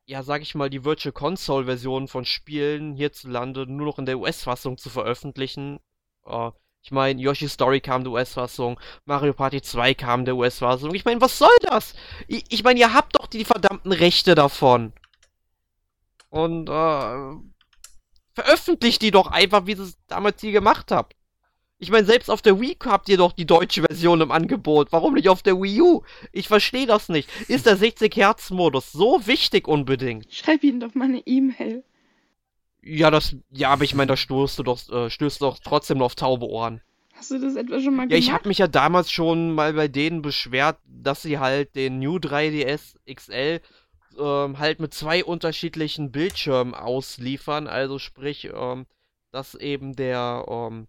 ja, sag ich mal, die Virtual Console-Version von Spielen hierzulande nur noch in der US-Fassung zu veröffentlichen. Äh, ich meine, Yoshi Story kam der US-Fassung, Mario Party 2 kam der US-Fassung. Ich meine, was soll das? Ich, ich meine, ihr habt doch die verdammten Rechte davon. Und, äh, veröffentlicht die doch einfach, wie ihr es damals hier gemacht habt. Ich meine, selbst auf der Wii habt ihr doch die deutsche Version im Angebot. Warum nicht auf der Wii U? Ich verstehe das nicht. Ist der 60 Hertz Modus so wichtig unbedingt? Schreib ihnen doch mal eine E-Mail. Ja, das, ja, aber ich meine, da stößt du doch, äh, stößt du doch trotzdem nur auf taube Ohren. Hast du das etwa schon mal gemacht? Ja, ich habe mich ja damals schon mal bei denen beschwert, dass sie halt den New 3DS XL ähm, halt mit zwei unterschiedlichen Bildschirmen ausliefern. Also sprich, ähm, dass eben der, ähm,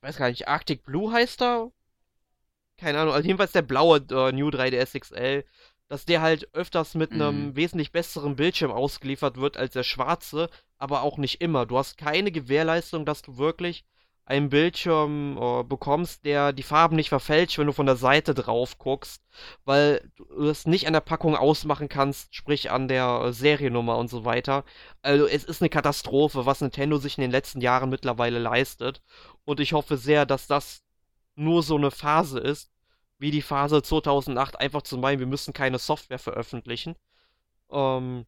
weiß gar nicht, Arctic Blue heißt da? Keine Ahnung, also jedenfalls der blaue äh, New 3DS XL dass der halt öfters mit einem mhm. wesentlich besseren Bildschirm ausgeliefert wird als der schwarze, aber auch nicht immer. Du hast keine Gewährleistung, dass du wirklich einen Bildschirm äh, bekommst, der die Farben nicht verfälscht, wenn du von der Seite drauf guckst, weil du es nicht an der Packung ausmachen kannst, sprich an der äh, Seriennummer und so weiter. Also es ist eine Katastrophe, was Nintendo sich in den letzten Jahren mittlerweile leistet. Und ich hoffe sehr, dass das nur so eine Phase ist wie die Phase 2008 einfach zu meinen, wir müssen keine Software veröffentlichen. Ähm,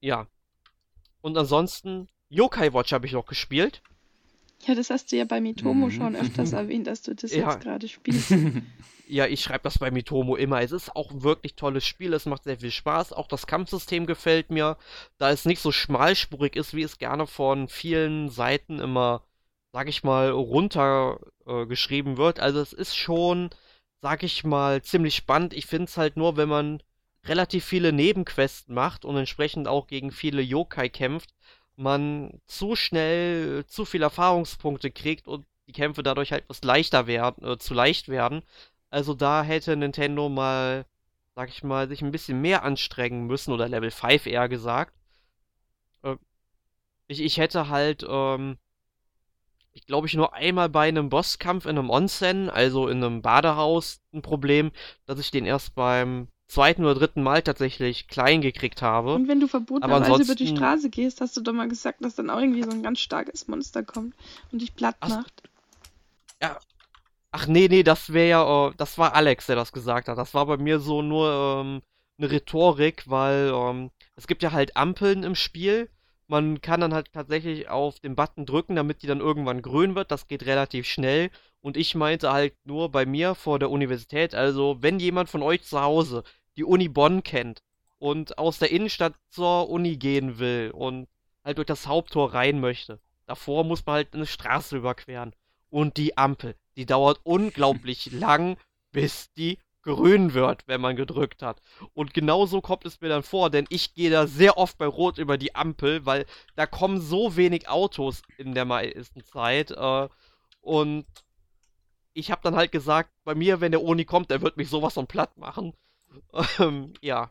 ja. Und ansonsten, Yokai Watch habe ich noch gespielt. Ja, das hast du ja bei Mitomo mhm. schon öfters erwähnt, dass du das ja. jetzt gerade spielst. ja, ich schreibe das bei Mitomo immer. Es ist auch ein wirklich tolles Spiel, es macht sehr viel Spaß. Auch das Kampfsystem gefällt mir, da es nicht so schmalspurig ist, wie es gerne von vielen Seiten immer sag ich mal, runtergeschrieben äh, wird. Also es ist schon, sag ich mal, ziemlich spannend. Ich finde es halt nur, wenn man relativ viele Nebenquests macht und entsprechend auch gegen viele Yokai kämpft, man zu schnell zu viele Erfahrungspunkte kriegt und die Kämpfe dadurch halt was leichter werden, äh, zu leicht werden. Also da hätte Nintendo mal, sag ich mal, sich ein bisschen mehr anstrengen müssen oder Level 5 eher gesagt. Äh, ich, ich hätte halt ähm, ich glaube ich nur einmal bei einem Bosskampf in einem Onsen, also in einem Badehaus, ein Problem, dass ich den erst beim zweiten oder dritten Mal tatsächlich klein gekriegt habe. Und wenn du verbotenerweise über die Straße gehst, hast du doch mal gesagt, dass dann auch irgendwie so ein ganz starkes Monster kommt und dich platt macht. Ja. Ach nee, nee, das wäre ja, uh, das war Alex, der das gesagt hat. Das war bei mir so nur ähm, eine Rhetorik, weil ähm, es gibt ja halt Ampeln im Spiel man kann dann halt tatsächlich auf den Button drücken, damit die dann irgendwann grün wird. Das geht relativ schnell. Und ich meinte halt nur bei mir vor der Universität, also wenn jemand von euch zu Hause die Uni Bonn kennt und aus der Innenstadt zur Uni gehen will und halt durch das Haupttor rein möchte, davor muss man halt eine Straße überqueren. Und die Ampel, die dauert unglaublich lang, bis die grün wird, wenn man gedrückt hat. Und genauso kommt es mir dann vor, denn ich gehe da sehr oft bei Rot über die Ampel, weil da kommen so wenig Autos in der meisten Zeit. Äh, und ich habe dann halt gesagt, bei mir, wenn der Oni kommt, der wird mich sowas von platt machen. Ähm, ja.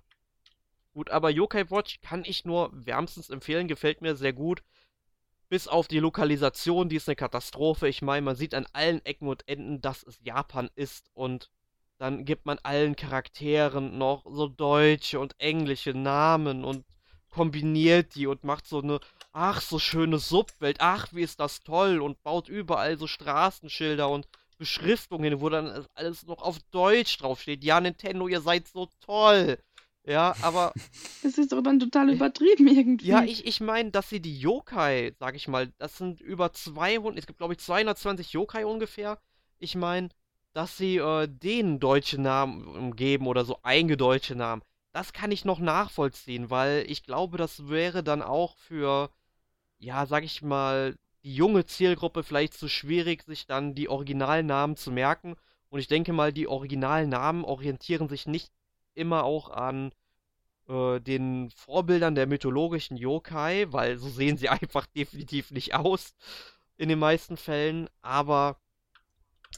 Gut, aber Yokai Watch kann ich nur wärmstens empfehlen, gefällt mir sehr gut. Bis auf die Lokalisation, die ist eine Katastrophe. Ich meine, man sieht an allen Ecken und Enden, dass es Japan ist und dann gibt man allen Charakteren noch so deutsche und englische Namen und kombiniert die und macht so eine, ach, so schöne Subwelt, ach, wie ist das toll und baut überall so Straßenschilder und Beschriftungen, wo dann alles noch auf Deutsch draufsteht. Ja, Nintendo, ihr seid so toll. Ja, aber. Das ist doch dann total übertrieben irgendwie. Ja, ich, ich meine, dass sie die Yokai, sag ich mal, das sind über 200, es gibt glaube ich 220 Yokai ungefähr. Ich meine, dass sie äh, denen deutsche Namen geben oder so eingedeutsche Namen. Das kann ich noch nachvollziehen, weil ich glaube, das wäre dann auch für, ja, sag ich mal, die junge Zielgruppe vielleicht zu schwierig, sich dann die Originalnamen zu merken. Und ich denke mal, die Originalnamen orientieren sich nicht immer auch an äh, den Vorbildern der mythologischen Yokai, weil so sehen sie einfach definitiv nicht aus in den meisten Fällen. Aber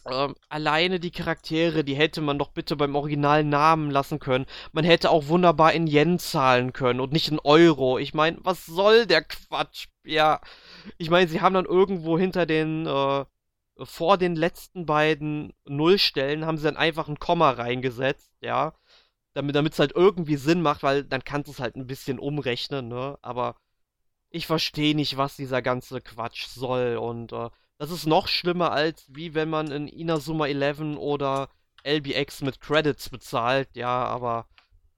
ähm, alleine die Charaktere, die hätte man doch bitte beim originalen Namen lassen können. Man hätte auch wunderbar in Yen zahlen können und nicht in Euro. Ich meine, was soll der Quatsch? Ja, ich meine, sie haben dann irgendwo hinter den, äh, vor den letzten beiden Nullstellen haben sie dann einfach ein Komma reingesetzt, ja. Damit es halt irgendwie Sinn macht, weil dann kannst du es halt ein bisschen umrechnen, ne? Aber ich verstehe nicht, was dieser ganze Quatsch soll und äh, das ist noch schlimmer als wie wenn man in Inazuma 11 oder LBX mit Credits bezahlt, ja, aber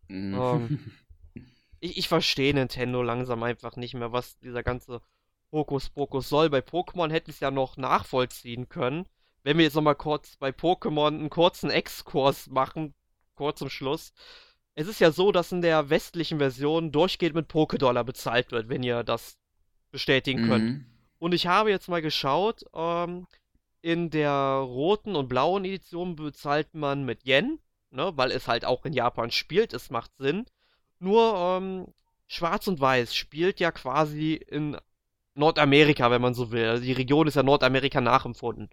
ähm, ich, ich verstehe Nintendo langsam einfach nicht mehr, was dieser ganze Hokuspokus soll. Bei Pokémon hätte ich es ja noch nachvollziehen können. Wenn wir jetzt nochmal kurz bei Pokémon einen kurzen Exkurs machen, kurz zum Schluss. Es ist ja so, dass in der westlichen Version durchgehend mit Pokédollar bezahlt wird, wenn ihr das bestätigen mhm. könnt. Und ich habe jetzt mal geschaut, ähm, in der roten und blauen Edition bezahlt man mit Yen, ne, weil es halt auch in Japan spielt, es macht Sinn. Nur ähm, Schwarz und Weiß spielt ja quasi in Nordamerika, wenn man so will. Also die Region ist ja Nordamerika nachempfunden.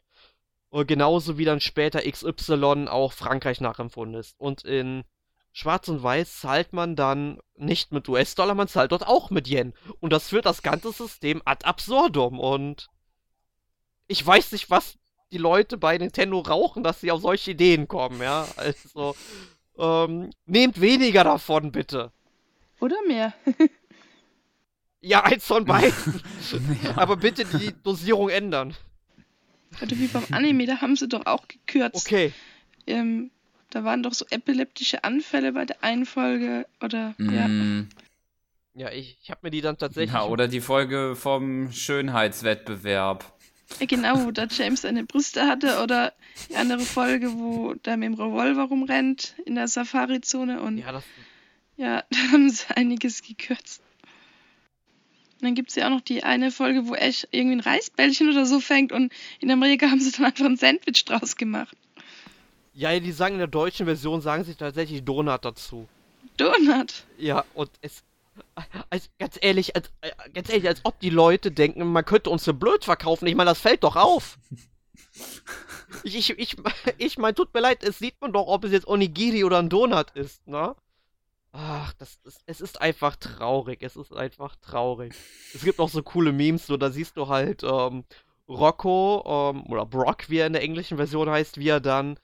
Und genauso wie dann später XY auch Frankreich nachempfunden ist. Und in Schwarz und Weiß zahlt man dann nicht mit US-Dollar, man zahlt dort auch mit Yen. Und das führt das ganze System ad absurdum. Und ich weiß nicht, was die Leute bei Nintendo rauchen, dass sie auf solche Ideen kommen, ja. Also, ähm, nehmt weniger davon, bitte. Oder mehr. Ja, eins von beiden. ja. Aber bitte die Dosierung ändern. Oder wie beim Anime, da haben sie doch auch gekürzt. Okay. Ähm, da waren doch so epileptische Anfälle bei der einen Folge, oder? Mm. Ja. Ja, ich, ich habe mir die dann tatsächlich. Ja, oder die Folge vom Schönheitswettbewerb. Ja, genau, wo da James seine Brüste hatte, oder die andere Folge, wo der mit dem Revolver rumrennt in der Safari-Zone und. Ja, das. Ja, da haben sie einiges gekürzt. Und dann gibt es ja auch noch die eine Folge, wo Ash irgendwie ein Reisbällchen oder so fängt und in Amerika haben sie dann einfach ein Sandwich draus gemacht. Ja, die sagen in der deutschen Version, sagen sie tatsächlich Donut dazu. Donut? Ja, und es. Als, ganz ehrlich, als, ganz ehrlich, als ob die Leute denken, man könnte uns so blöd verkaufen. Ich meine, das fällt doch auf. ich, ich, ich, ich meine, tut mir leid, es sieht man doch, ob es jetzt Onigiri oder ein Donut ist, ne? Ach, das ist, es ist einfach traurig. Es ist einfach traurig. Es gibt auch so coole Memes, so da siehst du halt ähm, Rocco ähm, oder Brock, wie er in der englischen Version heißt, wie er dann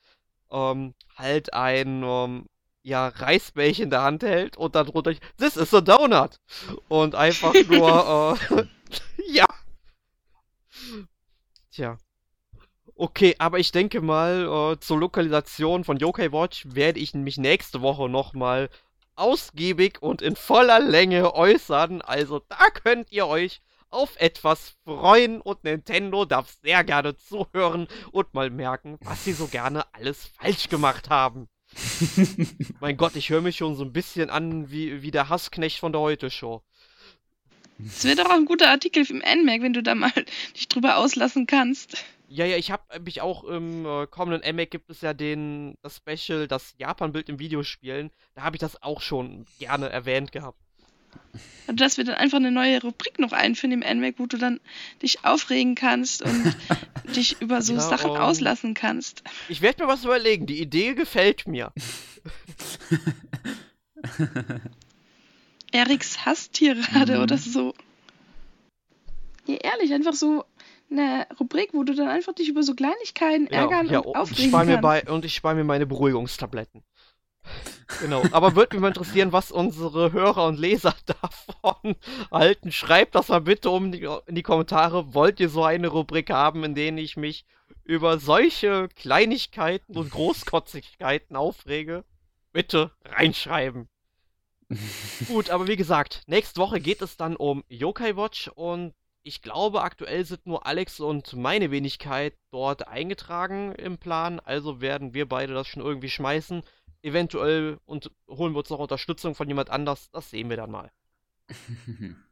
ähm, halt ein ähm, ja, Reisbällchen in der Hand hält und dann drunter, this is a donut. Und einfach nur, äh, ja. Tja. Okay, aber ich denke mal, äh, zur Lokalisation von Yokai Watch werde ich mich nächste Woche nochmal ausgiebig und in voller Länge äußern. Also da könnt ihr euch auf etwas freuen und Nintendo darf sehr gerne zuhören und mal merken, was sie so gerne alles falsch gemacht haben. mein Gott, ich höre mich schon so ein bisschen an wie, wie der Hassknecht von der Heute-Show. Es wäre doch auch ein guter Artikel im NMAC, wenn du da mal dich drüber auslassen kannst. Ja, ja, ich habe mich auch im äh, kommenden MAC gibt es ja den das Special, das Japan-Bild im Videospielen. Da habe ich das auch schon gerne erwähnt gehabt. Also, dass wir dann einfach eine neue Rubrik noch einführen im NMAC, wo du dann dich aufregen kannst und dich über so ja, Sachen um, auslassen kannst. Ich werde mir was überlegen. Die Idee gefällt mir. Eriks Hasstirade mhm. oder so. Ja, ehrlich, einfach so eine Rubrik, wo du dann einfach dich über so Kleinigkeiten ärgern ja, und aufregen kannst. Mir bei, und ich spare mir meine Beruhigungstabletten. Genau, aber würde mich mal interessieren, was unsere Hörer und Leser davon halten. Schreibt das mal bitte um die, in die Kommentare. Wollt ihr so eine Rubrik haben, in der ich mich über solche Kleinigkeiten und Großkotzigkeiten aufrege? Bitte reinschreiben. Gut, aber wie gesagt, nächste Woche geht es dann um Yokai Watch und ich glaube, aktuell sind nur Alex und meine Wenigkeit dort eingetragen im Plan, also werden wir beide das schon irgendwie schmeißen. Eventuell und holen wir uns noch Unterstützung von jemand anders, das sehen wir dann mal.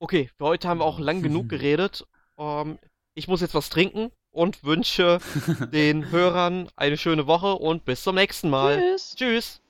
Okay, für heute haben wir auch lang genug geredet. Ähm, ich muss jetzt was trinken und wünsche den Hörern eine schöne Woche und bis zum nächsten Mal. Tschüss. Tschüss.